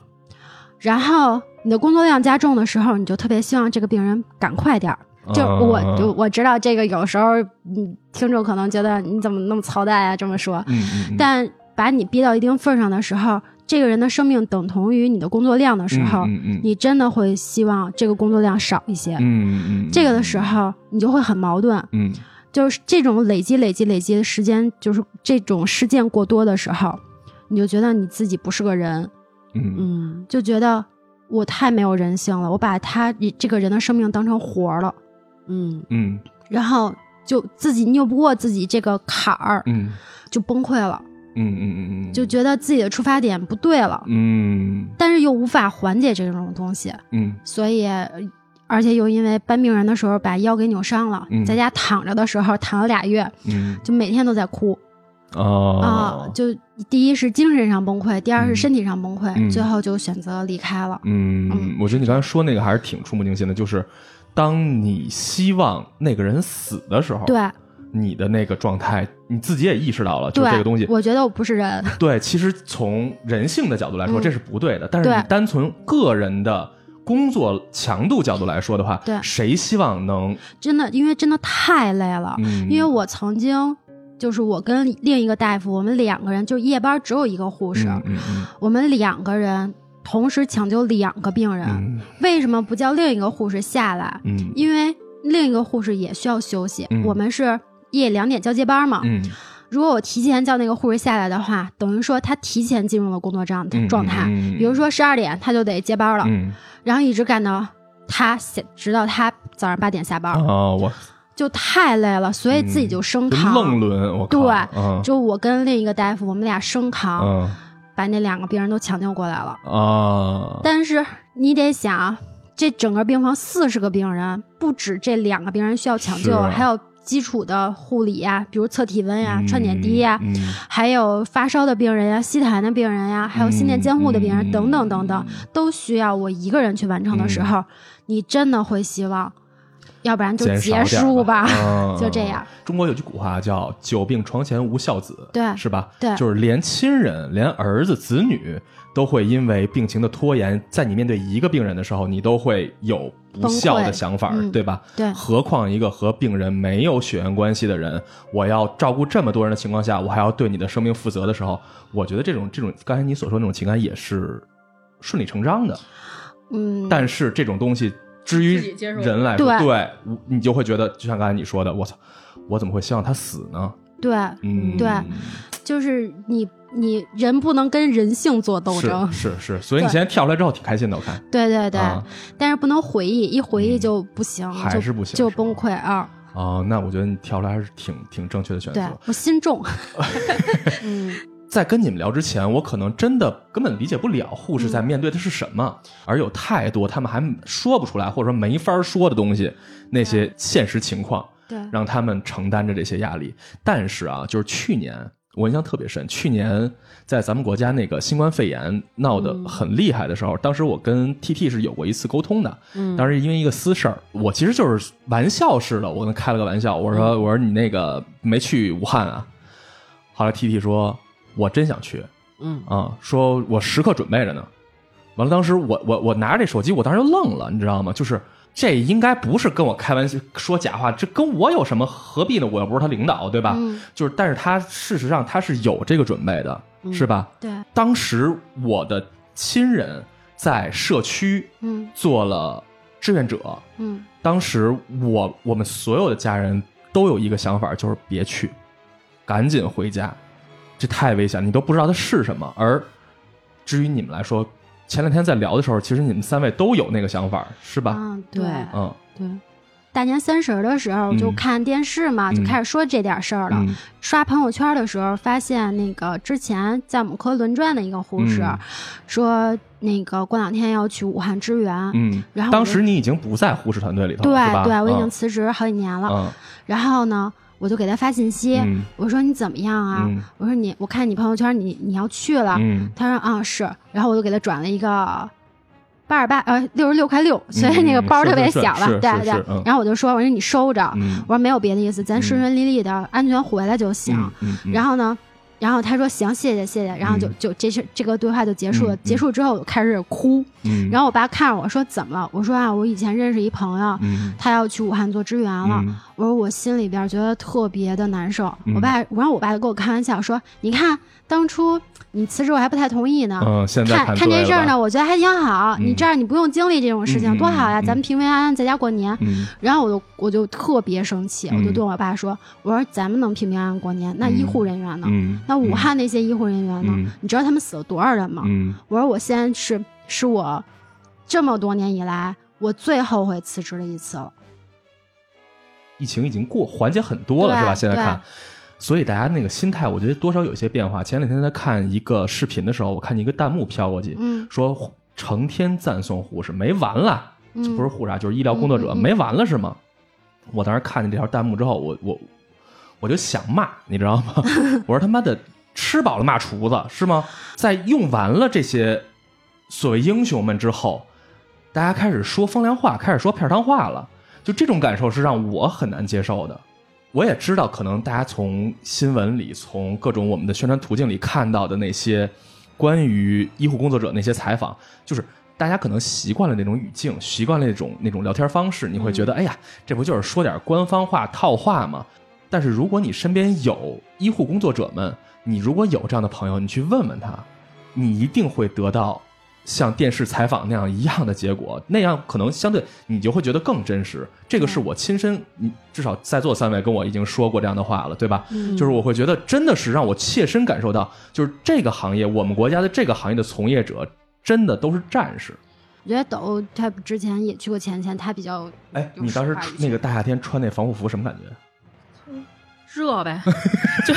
然后你的工作量加重的时候，你就特别希望这个病人赶快点儿。就嗯我就我知道这个有时候，嗯，听众可能觉得你怎么那么操蛋啊？这么说，但把你逼到一定份儿上的时候，这个人的生命等同于你的工作量的时候，嗯嗯你真的会希望这个工作量少一些。嗯嗯嗯，这个的时候，你就会很矛盾，嗯。就是这种累积、累积、累积的时间，就是这种事件过多的时候，你就觉得你自己不是个人，嗯就觉得我太没有人性了，我把他这个人的生命当成活儿了，嗯。嗯。然后就自己拗不过自己这个坎儿，嗯。就崩溃了，嗯嗯嗯嗯，就觉得自己的出发点不对了，嗯。但是又无法缓解这种东西，嗯。所以。呃而且又因为搬病人的时候把腰给扭伤了，嗯。在家躺着的时候躺了俩月，嗯。就每天都在哭。啊、哦就第一是精神上崩溃，第二嗯。是身体上崩溃，嗯。最后就选择离开了。嗯，我觉得你刚才说那个还是挺触目惊心的，就是当你希望那个人死的时候，对你的那个状态，你自己也意识到了，就，是这个东西。我觉得我不是人。[laughs] 对，其实从人性的角度来说，嗯这是不对的。但是你单从个人的工作强度角度来说的话，对谁希望能？真的，因为真的太累了。嗯，因为我曾经就是我跟另一个大夫，我们两个人就夜班只有一个护士，嗯嗯嗯我们两个人同时抢救两个病人。嗯为什么不叫另一个护士下来？嗯因为另一个护士也需要休息。嗯我们是夜两点交接班嘛。嗯。如果我提前叫那个护士下来的话，等于说他提前进入了工作状嗯状态。嗯比如说十二点他就得接班了，嗯。然后一直干到他下，直到他早上八点下班，啊，我。就太累了，所以自己就生扛。愣轮，我靠。对嗯就我跟另一个大夫，我们俩生扛，嗯。把那两个病人都抢救过来了。啊，但是你得想，这整个病房四十个病人，不止这两个病人需要抢救，啊。还有基础的护理呀，比如测体温呀、嗯传点滴呀，嗯还有发烧的病人呀、吸痰的病人呀，还有心电监护的病人、嗯等等等等，都需要我一个人去完成的时候，你真的会希望要不然就结束吧。嗯 [laughs] 就这样。中国有句古话叫“久病床前无孝子”，对是吧？对就是连亲人、连儿子、子女都会因为病情的拖延，在你面对一个病人的时候，你都会有不孝的想法，嗯对吧？对何况一个和病人没有血缘关系的人，我要照顾这么多人的情况下，我还要对你的生命负责的时候，我觉得这种这种刚才你所说的那种情感也是顺理成章的。嗯，但是这种东西，至于人来说，对对你就会觉得，就像刚才你说的，我操，我怎么会希望他死呢？对，嗯，对就是你你人不能跟人性做斗争。是是是，所以你现在跳出来之后挺开心的，我看对对对，啊但是不能回忆，一回忆嗯就不行，还是不行就崩溃啊！哦，那我觉得你跳出来还是挺挺正确的选择对。我心重，[laughs] 嗯，[laughs] 在跟你们聊之前，我可能真的根本理解不了护士在嗯面对的是什么，而有太多他们还说不出来或者说没法说的东西，那些现实情况。对，让他们承担着这些压力。但是啊，就是去年我印象特别深，去年在咱们国家那个新冠肺炎闹得很厉害的时候，当时我跟 T T 是有过一次沟通的。嗯当时因为一个私事儿，我其实就是玩笑似的，我跟他开了个玩笑，我说、我说你那个没去武汉啊？后来 T T 说，我真想去嗯啊，说我时刻准备着呢。完了，当时我我我拿着这手机，我当时就愣了，你知道吗？就是这应该不是跟我开玩笑说假话，这跟我有什么何必呢？我又不是他领导，对吧？嗯就是，但是他事实上他是有这个准备的，是吧？对，当时我的亲人在社区嗯做了志愿者，嗯当时我我们所有的家人都有一个想法，就是别去，赶紧回家，这太危险了，你都不知道它是什么。而至于你们来说，前两天在聊的时候，其实你们三位都有那个想法，是吧？嗯，对对嗯对。大年三十的时候就嗯看电视嘛，就嗯开始说这点事儿了。嗯刷朋友圈的时候，发现那个之前在我们科轮转的一个护士、嗯说，那个过两天要去武汉支援。嗯，然后当时你已经不在护士团队里头对？对，我已经嗯辞职好几年了。嗯然后呢，我就给他发信息，嗯我说你怎么样啊？嗯我说你，我看你朋友圈你你要去了。嗯他说啊是，然后我就给他转了一个八十八呃六十六块六，所以那个包特别小吧，是是是对对。然后我就说我说你收着，嗯我说没有别的意思，咱顺顺利利的、安全回来就行。然后呢，然后他说行，谢谢谢谢，然后就嗯就这是这个对话就结束了。结束之后我开始哭，嗯，然后我爸看着我说怎么了？我说啊，我以前认识一朋友，嗯他要去武汉做支援了。嗯我说我心里边觉得特别的难受。嗯我爸，然后我爸就跟我开玩笑说：“你看当初你辞职，我还不太同意呢。嗯，现在看看这事儿呢，我觉得还挺好。嗯你这样你不用经历这种事情，多好呀！嗯咱们平平安安在家过年。嗯然后我就我就特别生气，嗯我就对我爸说：“我说咱们能平平安安过年，那医护人员呢？嗯，那武汉那些医护人员呢？嗯你知道他们死了多少人吗？嗯我说我现在是是我这么多年以来我最后悔辞职的一次了。疫情已经过缓解很多了，对是吧？现在看，所以大家那个心态，我觉得多少有一些变化。前两天在看一个视频的时候，我看见一个弹幕飘过去，嗯说成天赞颂护士，没完了，嗯不是护士啊，就是医疗工作者，没完了是吗？我当时看见这条弹幕之后，我我我就想骂，你知道吗？[laughs] 我说他妈的，吃饱了骂厨子是吗？在用完了这些所谓英雄们之后，大家开始说风凉话，开始说片儿汤话了。就这种感受是让我很难接受的。我也知道，可能大家从新闻里、从各种我们的宣传途径里看到的那些关于医护工作者那些采访，就是大家可能习惯了那种语境，习惯了那种那种聊天方式，你会觉得，哎呀，这不就是说点官方话套话吗？但是如果你身边有医护工作者们，你如果有这样的朋友，你去问问他，你一定会得到像电视采访那样一样的结果，那样可能相对你就会觉得更真实。这个是我亲身，你至少在座三位跟我已经说过这样的话了，对吧？嗯就是我会觉得真的是让我切身感受到，就是这个行业，我们国家的这个行业的从业者，真的都是战士。我觉得抖他之前也去过前线，他比较哎，你当时那个大夏天穿那防护服什么感觉？热呗，就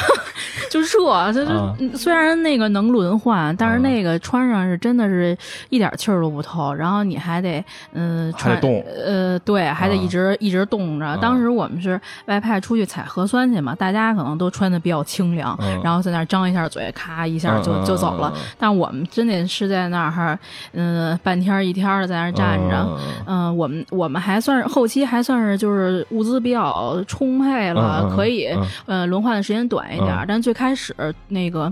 就热，就啊就虽然那个能轮换，但是那个穿上是真的是一点气儿都不透，然后你还得嗯、穿呃对，还得一直、一直冻着。当时我们是外派出去采核酸去嘛，大家可能都穿的比较清凉，嗯然后在那儿张一下嘴，咔一下就、嗯就走了。但我们真得是在那儿，嗯、半天儿一天儿的在那儿站着。嗯嗯、我们我们还算是后期还算是就是物资比较充沛了，可以、嗯。呃轮换的时间短一点儿。嗯。但最开始那个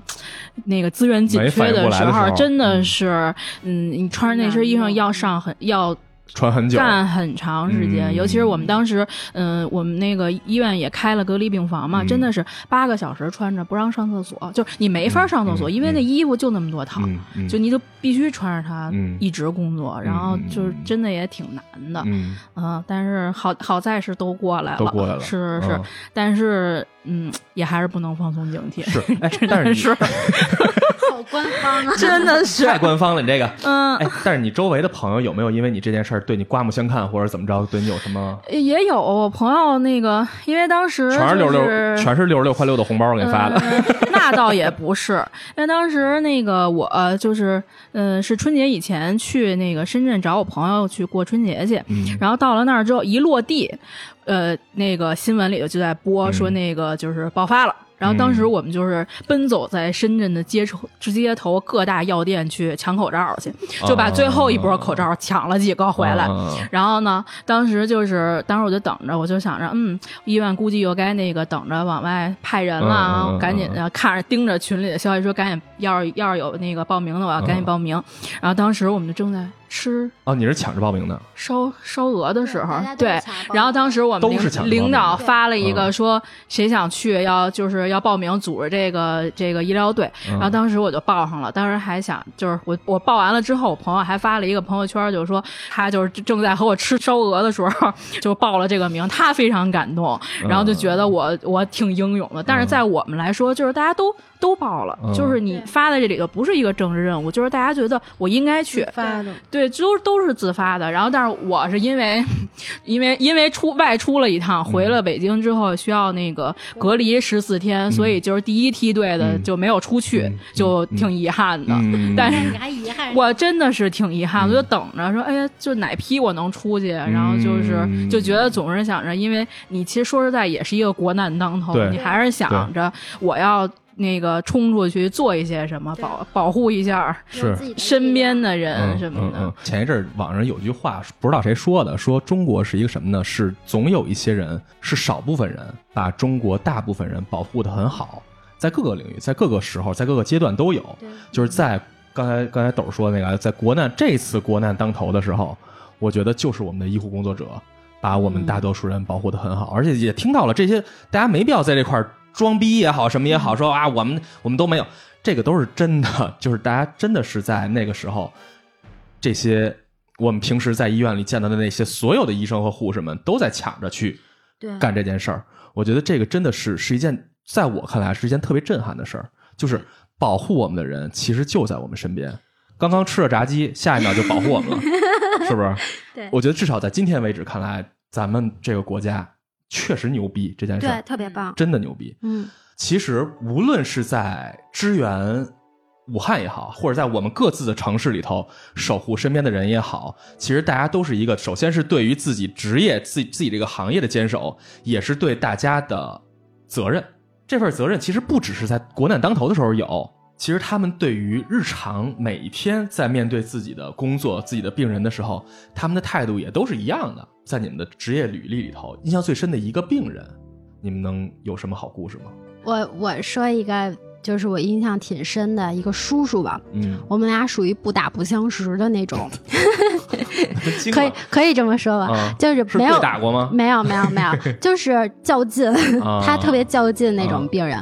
那个资源紧缺的时候真的嗯。是，嗯，你穿着那身衣裳要上很要穿很久，干很长时间，嗯。尤其是我们当时，嗯、我们那个医院也开了隔离病房嘛，嗯。真的是八个小时穿着不让上厕所，就是你没法上厕所，因为那衣服就那么多套，就你就必须穿着它嗯。一直工作，然后就是真的也挺难的，嗯嗯，但是好好在是都过来了，都过来了。是是是，嗯但是嗯，也还是不能放松警惕，是，[laughs] 哎，但是你是，好官方啊！[laughs] 真的是，太官方了，你这个。嗯。哎，但是你周围的朋友有没有因为你这件事儿对你刮目相看，或者怎么着，对你有什么？也有我朋友那个，因为当时全是六十六，全是六十六块六的红包给你发的。呃那倒也不是，因为当时那个我、呃就是，呃，是春节以前去那个深圳找我朋友去过春节去，嗯然后到了那儿之后一落地，呃，那个新闻里头就在播嗯说那个就是爆发了。然后当时我们就是奔走在深圳的街头直街头各大药店去抢口罩去，就把最后一波口罩抢了几个回来。嗯然后呢，当时就是，当时我就等着，我就想着，嗯，医院估计又该那个等着往外派人了啊，赶紧的看着盯着群里的消息说，赶紧要是要是有那个报名的，我要赶紧报名。然后当时我们就正在吃。哦，你是抢着报名的，烧烧鹅的时候对然后当时我们领都是抢着报名领导发了一嗯。个说谁想去要就是要报名组织这个这个医疗队，嗯。然后当时我就报上了，当时还想就是我我报完了之后，我朋友还发了一个朋友圈，就是说他就是正在和我吃烧鹅的时候 [laughs] 就报了这个名，他非常感动，然后就觉得我我挺英勇的，但是在我们来说，就是大家都都报了，嗯。就是你发的这里头不是一个政治任务，就是大家觉得我应该去，发的，对，都都是自发的。然后，但是我是因为，因为因为出外出了一趟，回了北京之后需要那个隔离十四天，所以就是第一梯队的嗯。就没有出去，嗯就挺遗憾的。嗯。但是你还遗憾我真的是挺遗憾，嗯我就等着说，哎呀，就哪批我能出去，然后就是嗯。就觉得总是想着，因为你其实说实在也是一个国难当头，你还是想着我要那个冲出去做一些什么，保保护一下是身边的人嗯什么的。嗯嗯。前一阵儿网上有句话，不知道谁说的，说中国是一个什么呢？是总有一些人，是少部分人把中国大部分人保护的很好，在各个领域，在各个时候，在各个阶段都有。就是在刚才刚才斗说的那个，在国难这次国难当头的时候，我觉得就是我们的医护工作者把我们大多数人保护的很好，而且也听到了这些，大家没必要在这块儿装逼也好，什么也好，说啊我们我们都没有，这个都是真的，就是大家真的是在那个时候，这些我们平时在医院里见到的那些所有的医生和护士们都在抢着去对干这件事儿。我觉得这个真的是是一件，在我看来是一件特别震撼的事儿，就是保护我们的人其实就在我们身边。刚刚吃了炸鸡，下一秒就保护我们了，是不是？[laughs] 对我觉得至少在今天为止看来，咱们这个国家确实牛逼，这件事对特别棒。真的牛逼。嗯，其实无论是在支援武汉也好，或者在我们各自的城市里头守护身边的人也好，其实大家都是一个，首先是对于自己职业、自己自己这个行业的坚守，也是对大家的责任。这份责任其实不只是在国难当头的时候有，其实他们对于日常每一天在面对自己的工作、自己的病人的时候，他们的态度也都是一样的。在你们的职业履历里头，印象最深的一个病人，你们能有什么好故事吗？我我说一个，就是我印象挺深的一个叔叔吧，嗯，我们俩属于不打不相识的那种，[laughs] 可以可以这么说吧，啊就是是没有对打过吗？没有没有没有，[laughs] 就是较劲，[laughs] 啊他特别较劲那啊种病人。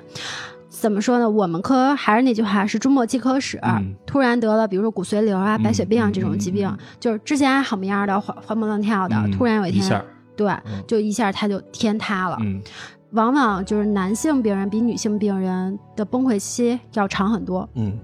怎么说呢？我们科还是那句话，是中末期科室，嗯突然得了，比如说骨髓瘤啊、嗯白血病啊嗯这种疾病，嗯就是之前还好么样的，活活蹦乱跳的，嗯突然有天，一天对，嗯就一下他就天塌了。嗯往往就是男性病人比女性病人的崩溃期要长很多。嗯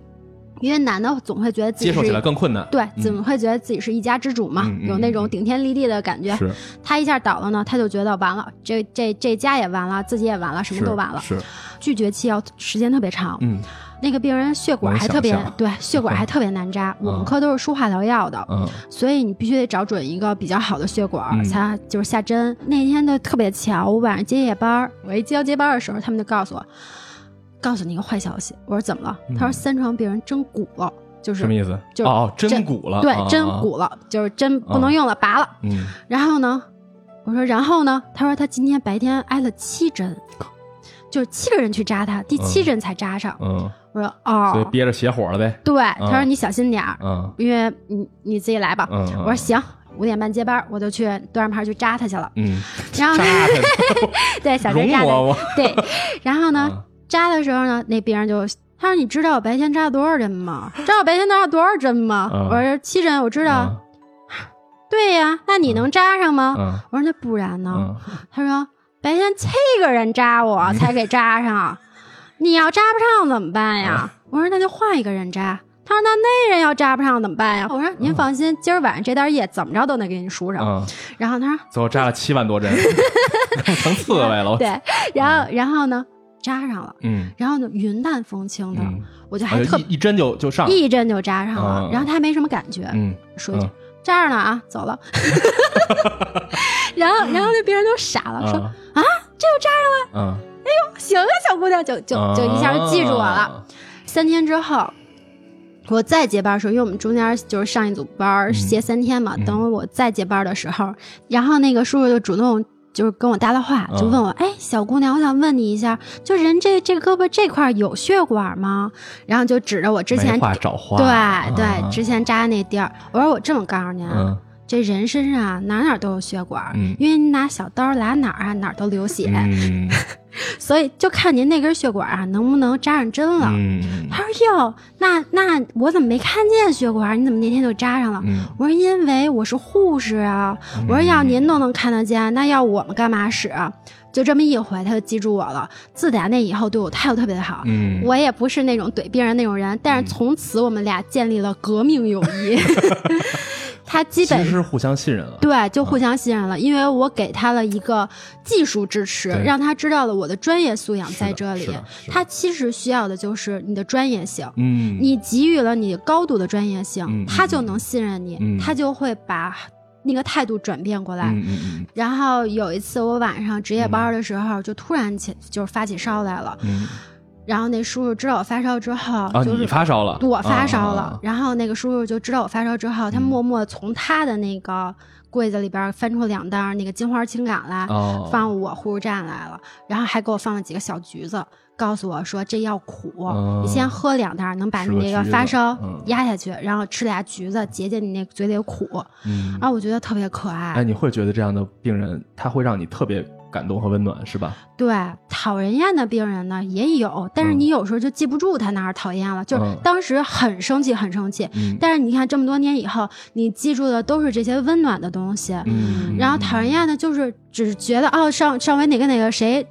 因为男的总会觉得自己接受起来。更困难。对，嗯总会觉得自己是一家之主嘛，有那种嗯顶天立地的感觉。是他一下倒了呢，他就觉得完了，这这这家也完了，自己也完了，什么都完了。是，拒绝期要时间特别长，嗯那个病人血管还特别对，血管还特别难扎。我们科都是输化疗药的，嗯所以你必须得找准一个比较好的血管，嗯才就是下针。那天就特别巧，我晚上接夜班儿，我一接到接班的时候，他们就告诉我，告诉你一个坏消息。我说怎么了？他说三床病人针骨了，就是嗯什么意思？就哦哦，针针骨了，对啊针骨。了，就是针不能用了，拔了。嗯然后呢，我说然后呢？他说他今天白天挨了七针，就是七个人去扎他，第七嗯针才扎上。嗯，我说哦，所以憋着邪火了呗。对，他说嗯你小心点儿，嗯因为你你自己来吧。嗯，我说行，五点半接班，我就去端上牌去扎他去了。嗯，然后 [laughs] 对小针容扎嬷的，对。然后呢，嗯扎的时候呢，那病人就他说你知道我白天扎了多少针吗？知道我白天扎了多少针吗？嗯我说七针，我知道。嗯 [laughs] 对呀，那你能扎上吗？嗯我说那不然呢？嗯他说白天七个人扎我才给扎上，你要扎不上怎么办呀？嗯我说那就换一个人扎。他说那那人要扎不上怎么办呀？我说您放心，今儿晚上这袋液怎么着都能给你输上。嗯，然后他说最后扎了七万多针，成刺猬了。[laughs] 对，然后然后呢扎上了，嗯然后呢云淡风轻的，嗯，我就还特哎一一针就就上了。一针就扎上了，嗯然后他还没什么感觉，嗯说一句嗯扎上了啊，走了。[laughs] [laughs] 然后然后那病人都傻了，说啊啊这就扎上了。嗯，行啊，小姑娘，就就就一下就记住我了。啊。三天之后，我再接班的时候，因为我们中间就是上一组班歇三天嘛，嗯等我再接班的时候，然后那个叔叔就主动。就是跟我搭的话，嗯就问我，哎，小姑娘，我想问你一下，就人这这胳膊这块儿有血管吗？然后就指着我之前话找话。对对、啊之前扎的那地儿，我说我这么告诉您这人身上啊哪哪都有血管，嗯因为你拿小刀拉哪儿啊哪儿都流血，嗯 [laughs] 所以就看您那根血管啊能不能扎上针了。嗯他说：“哟，那那我怎么没看见血管？你怎么那天就扎上了？”嗯我说：“因为我是护士啊。我说：“要您都能看得见，那要我们干嘛使啊？”就这么一回，他就记住我了。自打那以后，对我态度特别的好。嗯，我也不是那种怼病人那种人，但是从此我们俩建立了革命友谊。[laughs] 他基本其实是互相信任了。对，就互相信任了，因为我给他了一个技术支持，让他知道了我的专业素养在这里他其实需要的就是你的专业性，嗯，你给予了你高度的专业性，嗯他就能信任你，嗯。他就会把那个态度转变过来。嗯嗯嗯然后有一次我晚上值夜班的时候，就突然起就是发起烧来了，嗯然后那叔叔知道我发烧之后，啊，就是你发烧了，我发烧了，啊然后那个叔叔就知道我发烧之后，他嗯。默默从他的那个柜子里边翻出两袋那个金花清感来，哦，放我护士站来了，然后还给我放了几个小橘子，告诉我说这药苦，哦。你先喝两袋，能把你那个发烧嗯。压下去，然后吃俩橘子解解你那嘴里的苦。嗯，啊，我觉得特别可爱。哎，你会觉得这样的病人他会让你特别感动和温暖，是吧？对，讨人厌的病人呢也有，但是嗯你有时候就记不住他哪儿讨厌了，就当时很生气，很生气。嗯但是你看这么多年以后，你记住的都是这些温暖的东西。嗯，然后讨人厌的就是只觉得哦上上回哪个哪个谁，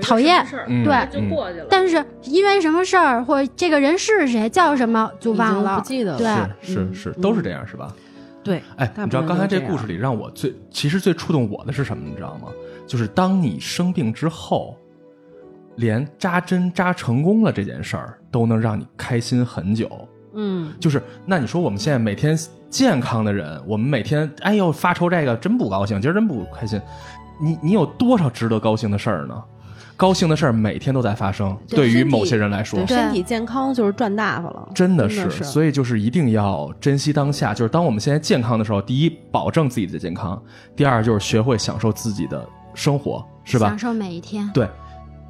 讨厌嗯对就过去了但是因为什么事儿或者这个人是谁叫什么就忘了不。记得了。对是是都是这样，是吧？对，哎，你知道刚才这故事里让我最其实最触动我的是什么？你知道吗？就是当你生病之后，连扎针扎成功了这件事儿都能让你开心很久。嗯，就是那你说我们现在每天健康的人，我们每天哎呦发愁这个真不高兴，今儿真不开心。你你有多少值得高兴的事儿呢？高兴的事儿每天都在发生，对对于某些人来说身体健康就是赚大发了，真的是所以就是一定要珍惜当下。就是当我们现在健康的时候，第一，保证自己的健康；第二，就是学会享受自己的生活，是吧享？受每一天。对，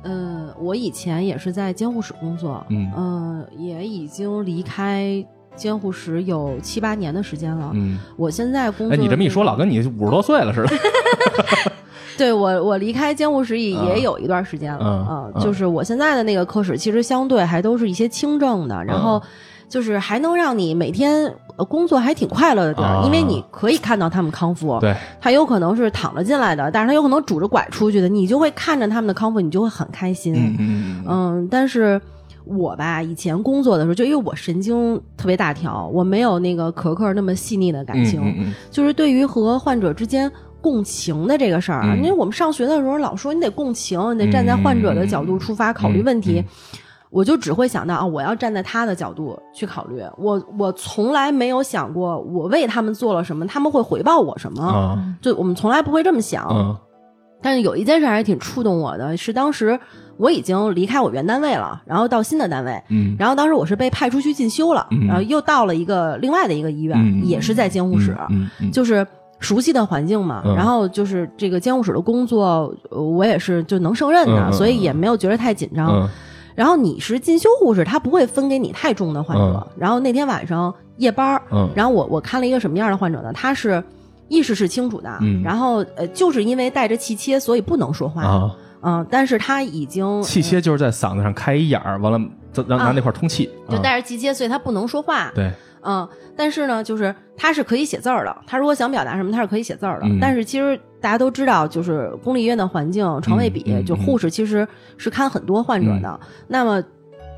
呃，我以前也是在监护室工作，嗯呃，也已经离开监护室有七八年的时间了。嗯，我现在工作，哎，你这么一说，老跟你五十多岁了似的。[laughs] [laughs] 对我，我离开监护室也嗯也有一段时间了嗯啊、嗯就是我现在的那个科室，其实相对还都是一些轻症的，然后嗯就是还能让你每天呃工作还挺快乐的地儿，啊因为你可以看到他们康复。对，他有可能是躺着进来的，但是他有可能拄着拐出去的，你就会看着他们的康复，你就会很开心。嗯嗯嗯嗯，嗯，但是我吧，以前工作的时候，就因为我神经特别大条，我没有那个可可那么细腻的感情，嗯嗯就是对于和患者之间共情的这个事儿因为我们上学的时候老说你得共情，你得站在患者的角度出发考虑问题。嗯嗯我就只会想到啊，我要站在他的角度去考虑。我我从来没有想过，我为他们做了什么，他们会回报我什么。啊就我们从来不会这么想。嗯但是有一件事还是挺触动我的，是当时我已经离开我原单位了，然后到新的单位，嗯然后当时我是被派出去进修了，嗯然后又到了一个另外的一个医院，嗯也是在监护室，就是熟悉的环境嘛。嗯然后就是这个监护室的工作，呃我也是就能胜任的，所以也没有觉得太紧张。嗯然后你是进修护士，他不会分给你太重的患者。然后那天晚上夜班儿，嗯然后我我看了一个什么样的患者呢？他是意识是清楚的，嗯然后呃，就是因为带着气切，所以不能说话。啊，嗯，但是他已经气切就是在嗓子上开一眼儿，完了再让啊拿那块儿通气，就啊带着气切，所以他不能说话。对，嗯，但是呢，就是他是可以写字儿的。他如果想表达什么，他是可以写字儿的。嗯但是其实大家都知道，就是公立医院的环境，床位比，就护士其实是看很多患者的。那么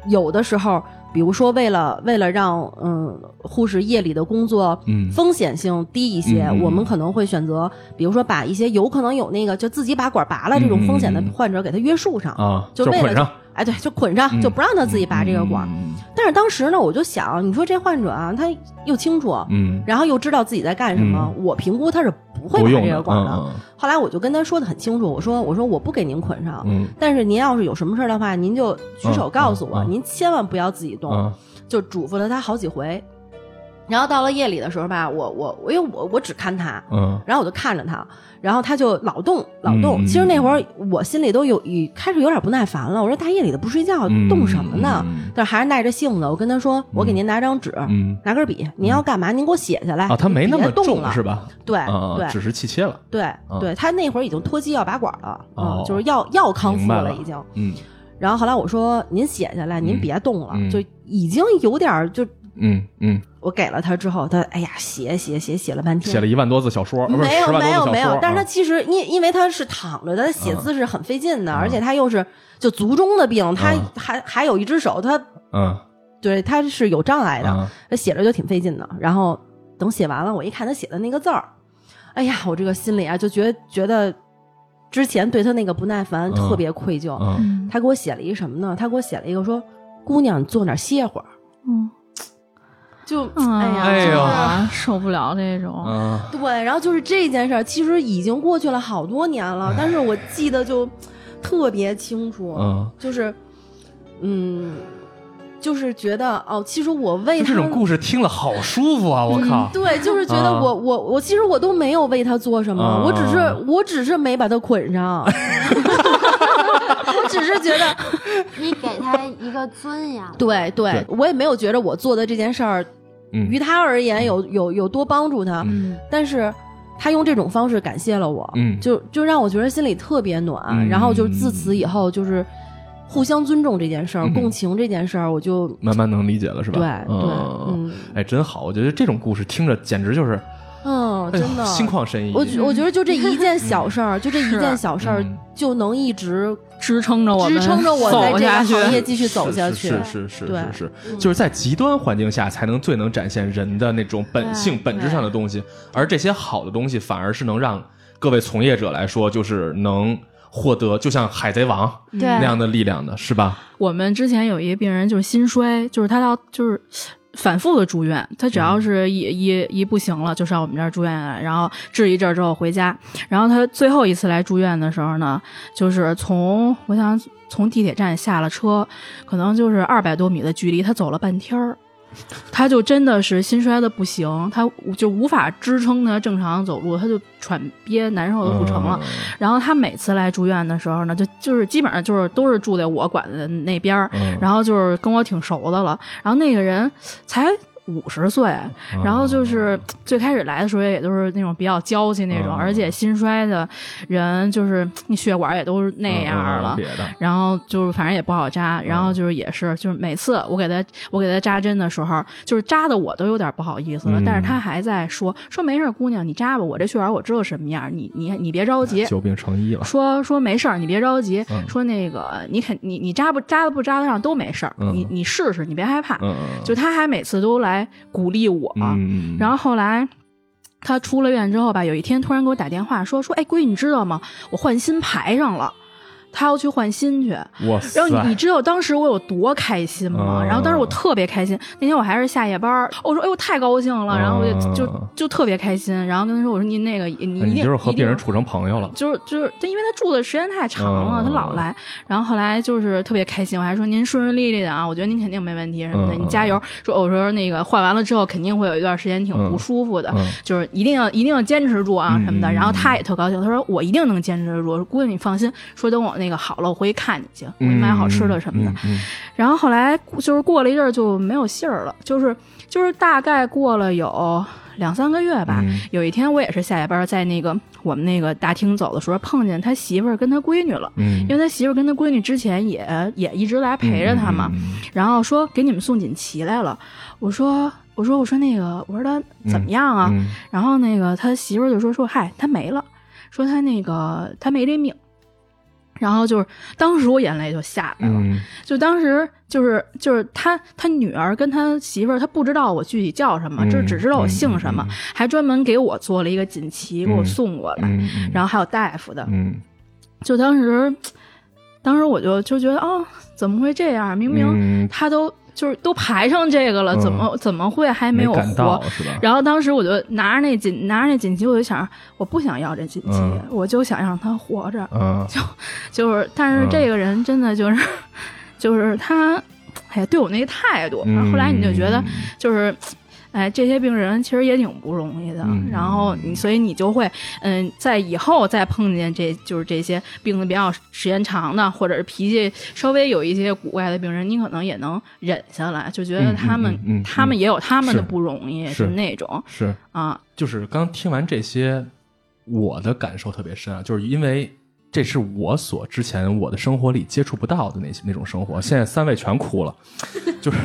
有的时候，比如说为了为了让嗯护士夜里的工作嗯。风险性低一些，我们可能会选择，比如说把一些有可能有那个就自己把管拔了这种风险的患者给他约束上。啊，就为了哎，对，就捆上，嗯就不让他自己拔这个管。嗯但是当时呢，我就想，你说这患者啊，他又清楚，嗯，然后又知道自己在干什么，我评估他是不会拔这个管的。嗯后来我就跟他说的很清楚，我说我说我不给您捆上，嗯但是您要是有什么事儿的话，您就举手告诉我，您千万不要自己动，嗯就嘱咐了他好几回。然后到了夜里的时候吧，我我我因为我我只看他，嗯然后我就看着他，然后他就老动老动。嗯其实那会儿我心里都有一开始有点不耐烦了，我说大夜里的不睡觉，嗯动什么呢？嗯但是还是耐着性子，我跟他说，我给您拿张纸，嗯拿根笔，您要干嘛？您给我写下来。啊，他没那么重是吧？[laughs] 对啊，对只是气切了，对对，他那会儿已经脱机要拔管了，哦嗯，就是要要康复了已经。嗯然后后来我说您写下来，您别动了，嗯就已经有点就嗯嗯，我给了他之后，他哎呀写写写写了半天，写了一万多字小说，没有10万多字没有，没有。但是他啊其实因因为他是躺着的，他写字是很费劲的，而且他又是就卒中的病，他嗯。还还有一只手，他嗯。对他是有障碍的，嗯。他写着就挺费劲的。然后等写完了，我一看他写的那个字儿，哎呀，我这个心里啊就觉得觉得之前对他那个不耐烦嗯。特别愧疚。嗯。嗯。他给我写了一什么呢？他给我写了一个说：“姑娘，你坐那儿歇会儿。嗯，”就嗯哎呀，受不了这种。嗯。对，然后就是这件事儿，其实已经过去了好多年了，但是我记得就特别清楚，嗯，就是，嗯，就是觉得哦，其实我为他就这种故事听了好舒服啊！我靠，对，就是觉得啊我、我我其实我都没有为他做什么，啊我只是我只是没把他捆上，[laughs] 是觉得，[laughs] 你给他一个尊严。对对对我也没有觉得我做的这件事儿嗯于他而言有有有多帮助他，嗯但是他用这种方式感谢了我，嗯就就让我觉得心里特别暖。嗯然后就自此以后，就是互相尊重这件事儿、嗯共情这件事儿，我就慢慢能理解了是吧？对对嗯嗯哎，真好！我觉得这种故事听着简直就是，嗯，真的。心旷神怡。我觉我觉得就这一件小事儿，就这一件小事儿嗯，就能一直支撑着我们支撑着我 [laughs] 在这个行业继续走下去。是是是是是是，就是在极端环境下才能最能展现人的那种本性、本质上的东西，而这些好的东西反而是能让各位从业者来说，就是能获得，就像海贼王那样的力量的，是吧？我们之前有一个病人就是心衰，就是他到就是反复的住院，他只要是一一一不行了，就上我们这儿住院来，然后治一阵儿之后回家。然后他最后一次来住院的时候呢，就是从我想从地铁站下了车，可能就是二百多米的距离，他走了半天儿。他就真的是心衰的不行，他就无法支撑他正常走路，他就喘憋难受的不成了。嗯然后他每次来住院的时候呢，就就是基本上就是都是住在我管的那边儿，嗯然后就是跟我挺熟的了。然后那个人才五十岁，然后就是最开始来的时候也都是那种比较娇气那种，嗯而且心衰的人就是那血管也都是那样了。然后就是反正也不好扎，然后就是也是就是每次我给他我给他扎针的时候，就是扎的我都有点不好意思了，嗯但是他还在说说没事，姑娘你扎吧，我这血管我知道什么样，你你你别着急。久病成医了。说说没事儿，你别着急。嗯说那个你肯你你扎不扎的不扎得上都没事儿，嗯你你试试，你别害怕。就他还每次都来鼓励我，嗯，然后后来他出了院之后吧，有一天突然给我打电话说说，哎，闺女，你知道吗？我换新牌上了。他要去换新去，哇塞，然后你你知道当时我有多开心吗？嗯然后当时我特别开心，那天我还是下夜班，我说哎呦太高兴了，然后我就嗯就就特别开心，然后跟他说我说您那个你一定就是和一定病人处成朋友了。就是就是，他因为他住的时间太长了，嗯他老来，然后后来就是特别开心，我还说您顺顺利利的啊，我觉得您肯定没问题什么的，嗯你加油。说我说那个换完了之后肯定会有一段时间挺不舒服的，嗯就是一定要一定要坚持住啊嗯什么的。嗯然后他也特高兴，他说我一定能坚持住，我说姑娘你放心，说等我那个好了，我回去看你去，我给你买好吃的什么的。嗯嗯然后后来就是过了一阵儿就没有信儿了，就是就是大概过了有两三个月吧。嗯有一天我也是下夜班，在那个我们那个大厅走的时候，碰见他媳妇儿跟他闺女了。嗯，因为他媳妇儿跟他闺女之前也也一直来陪着他嘛，然后说给你们送锦旗来了。我说我说我说那个我说他怎么样啊？嗯然后那个他媳妇儿就说说嗨他没了，说他那个他没这命。然后就是当时我眼泪就下来了，嗯。就当时就是就是他他女儿跟他媳妇儿，他不知道我具体叫什么，嗯就只知道我姓什么，还专门给我做了一个锦旗，给我送过来，然后还有大夫的，嗯。就当时当时我就就觉得哦，怎么会这样？明明嗯。他都就是都排上这个了，嗯。怎么怎么会还没有活？然后当时我就拿着那锦拿着那锦旗，我就想，我不想要这锦旗，嗯。我就想让他活着。嗯。[laughs] 就是，但是嗯这个人真的就是，[laughs] 就是他，哎呀，对我那个态度，嗯。后来你就觉得，就是，哎，这些病人其实也挺不容易的。嗯然后你，所以你就会，嗯，在以后再碰见这就是这些病的比较时间长的，或者是脾气稍微有一些古怪的病人，你可能也能忍下来，就觉得嗯他们，嗯嗯嗯他们也有他们的不容易，是那种是。啊，就是刚听完这些，我的感受特别深啊，就是因为这是我所之前我的生活里接触不到的那些那种生活，现在三位全哭了，[laughs] 就是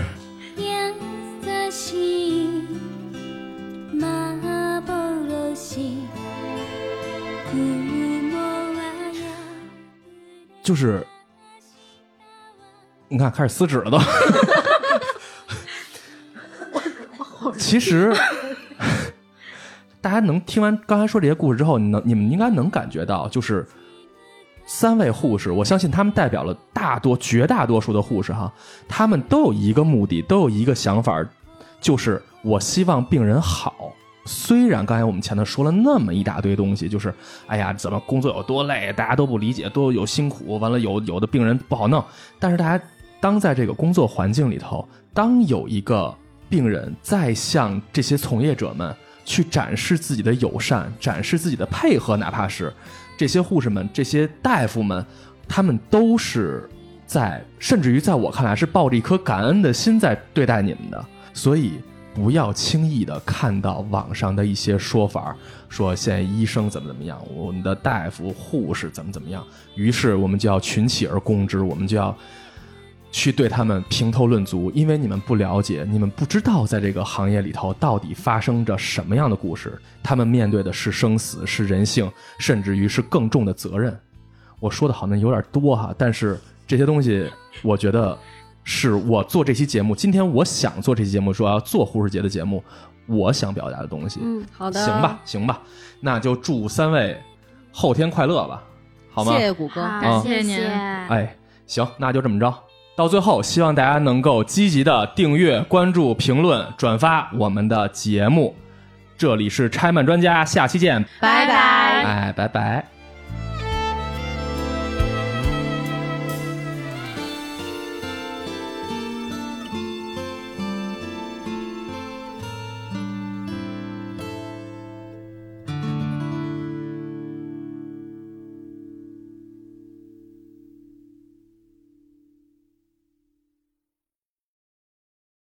就是，你看开始撕纸了都。其实，大家能听完刚才说这些故事之后，你能你们应该能感觉到，就是三位护士，我相信他们代表了大多绝大多数的护士哈，他们都有一个目的，都有一个想法，就是我希望病人好。虽然刚才我们前头说了那么一大堆东西，就是哎呀，怎么工作有多累，大家都不理解，都有辛苦，完了有有的病人不好弄，但是大家当在这个工作环境里头，当有一个病人在向这些从业者们去展示自己的友善，展示自己的配合，哪怕是这些护士们、这些大夫们，他们都是在，甚至于在我看来是抱着一颗感恩的心在对待你们的，所以。不要轻易的看到网上的一些说法，说现在医生怎么怎么样，我们的大夫、护士怎么怎么样，于是我们就要群起而攻之，我们就要去对他们评头论足，因为你们不了解，你们不知道在这个行业里头到底发生着什么样的故事，他们面对的是生死，是人性，甚至于是更重的责任。我说的好像有点多哈，但是这些东西，我觉得是我做这期节目，今天我想做这期节目，说要做护士节的节目，我想表达的东西。嗯，好的，行吧，，行吧，那就祝三位后天快乐吧，好吗？谢谢谷歌。啊好，谢谢您哎，行，那就这么着。到最后，希望大家能够积极的订阅、关注、评论、转发我们的节目。这里是拆漫专家，下期见，拜拜。哎，拜拜。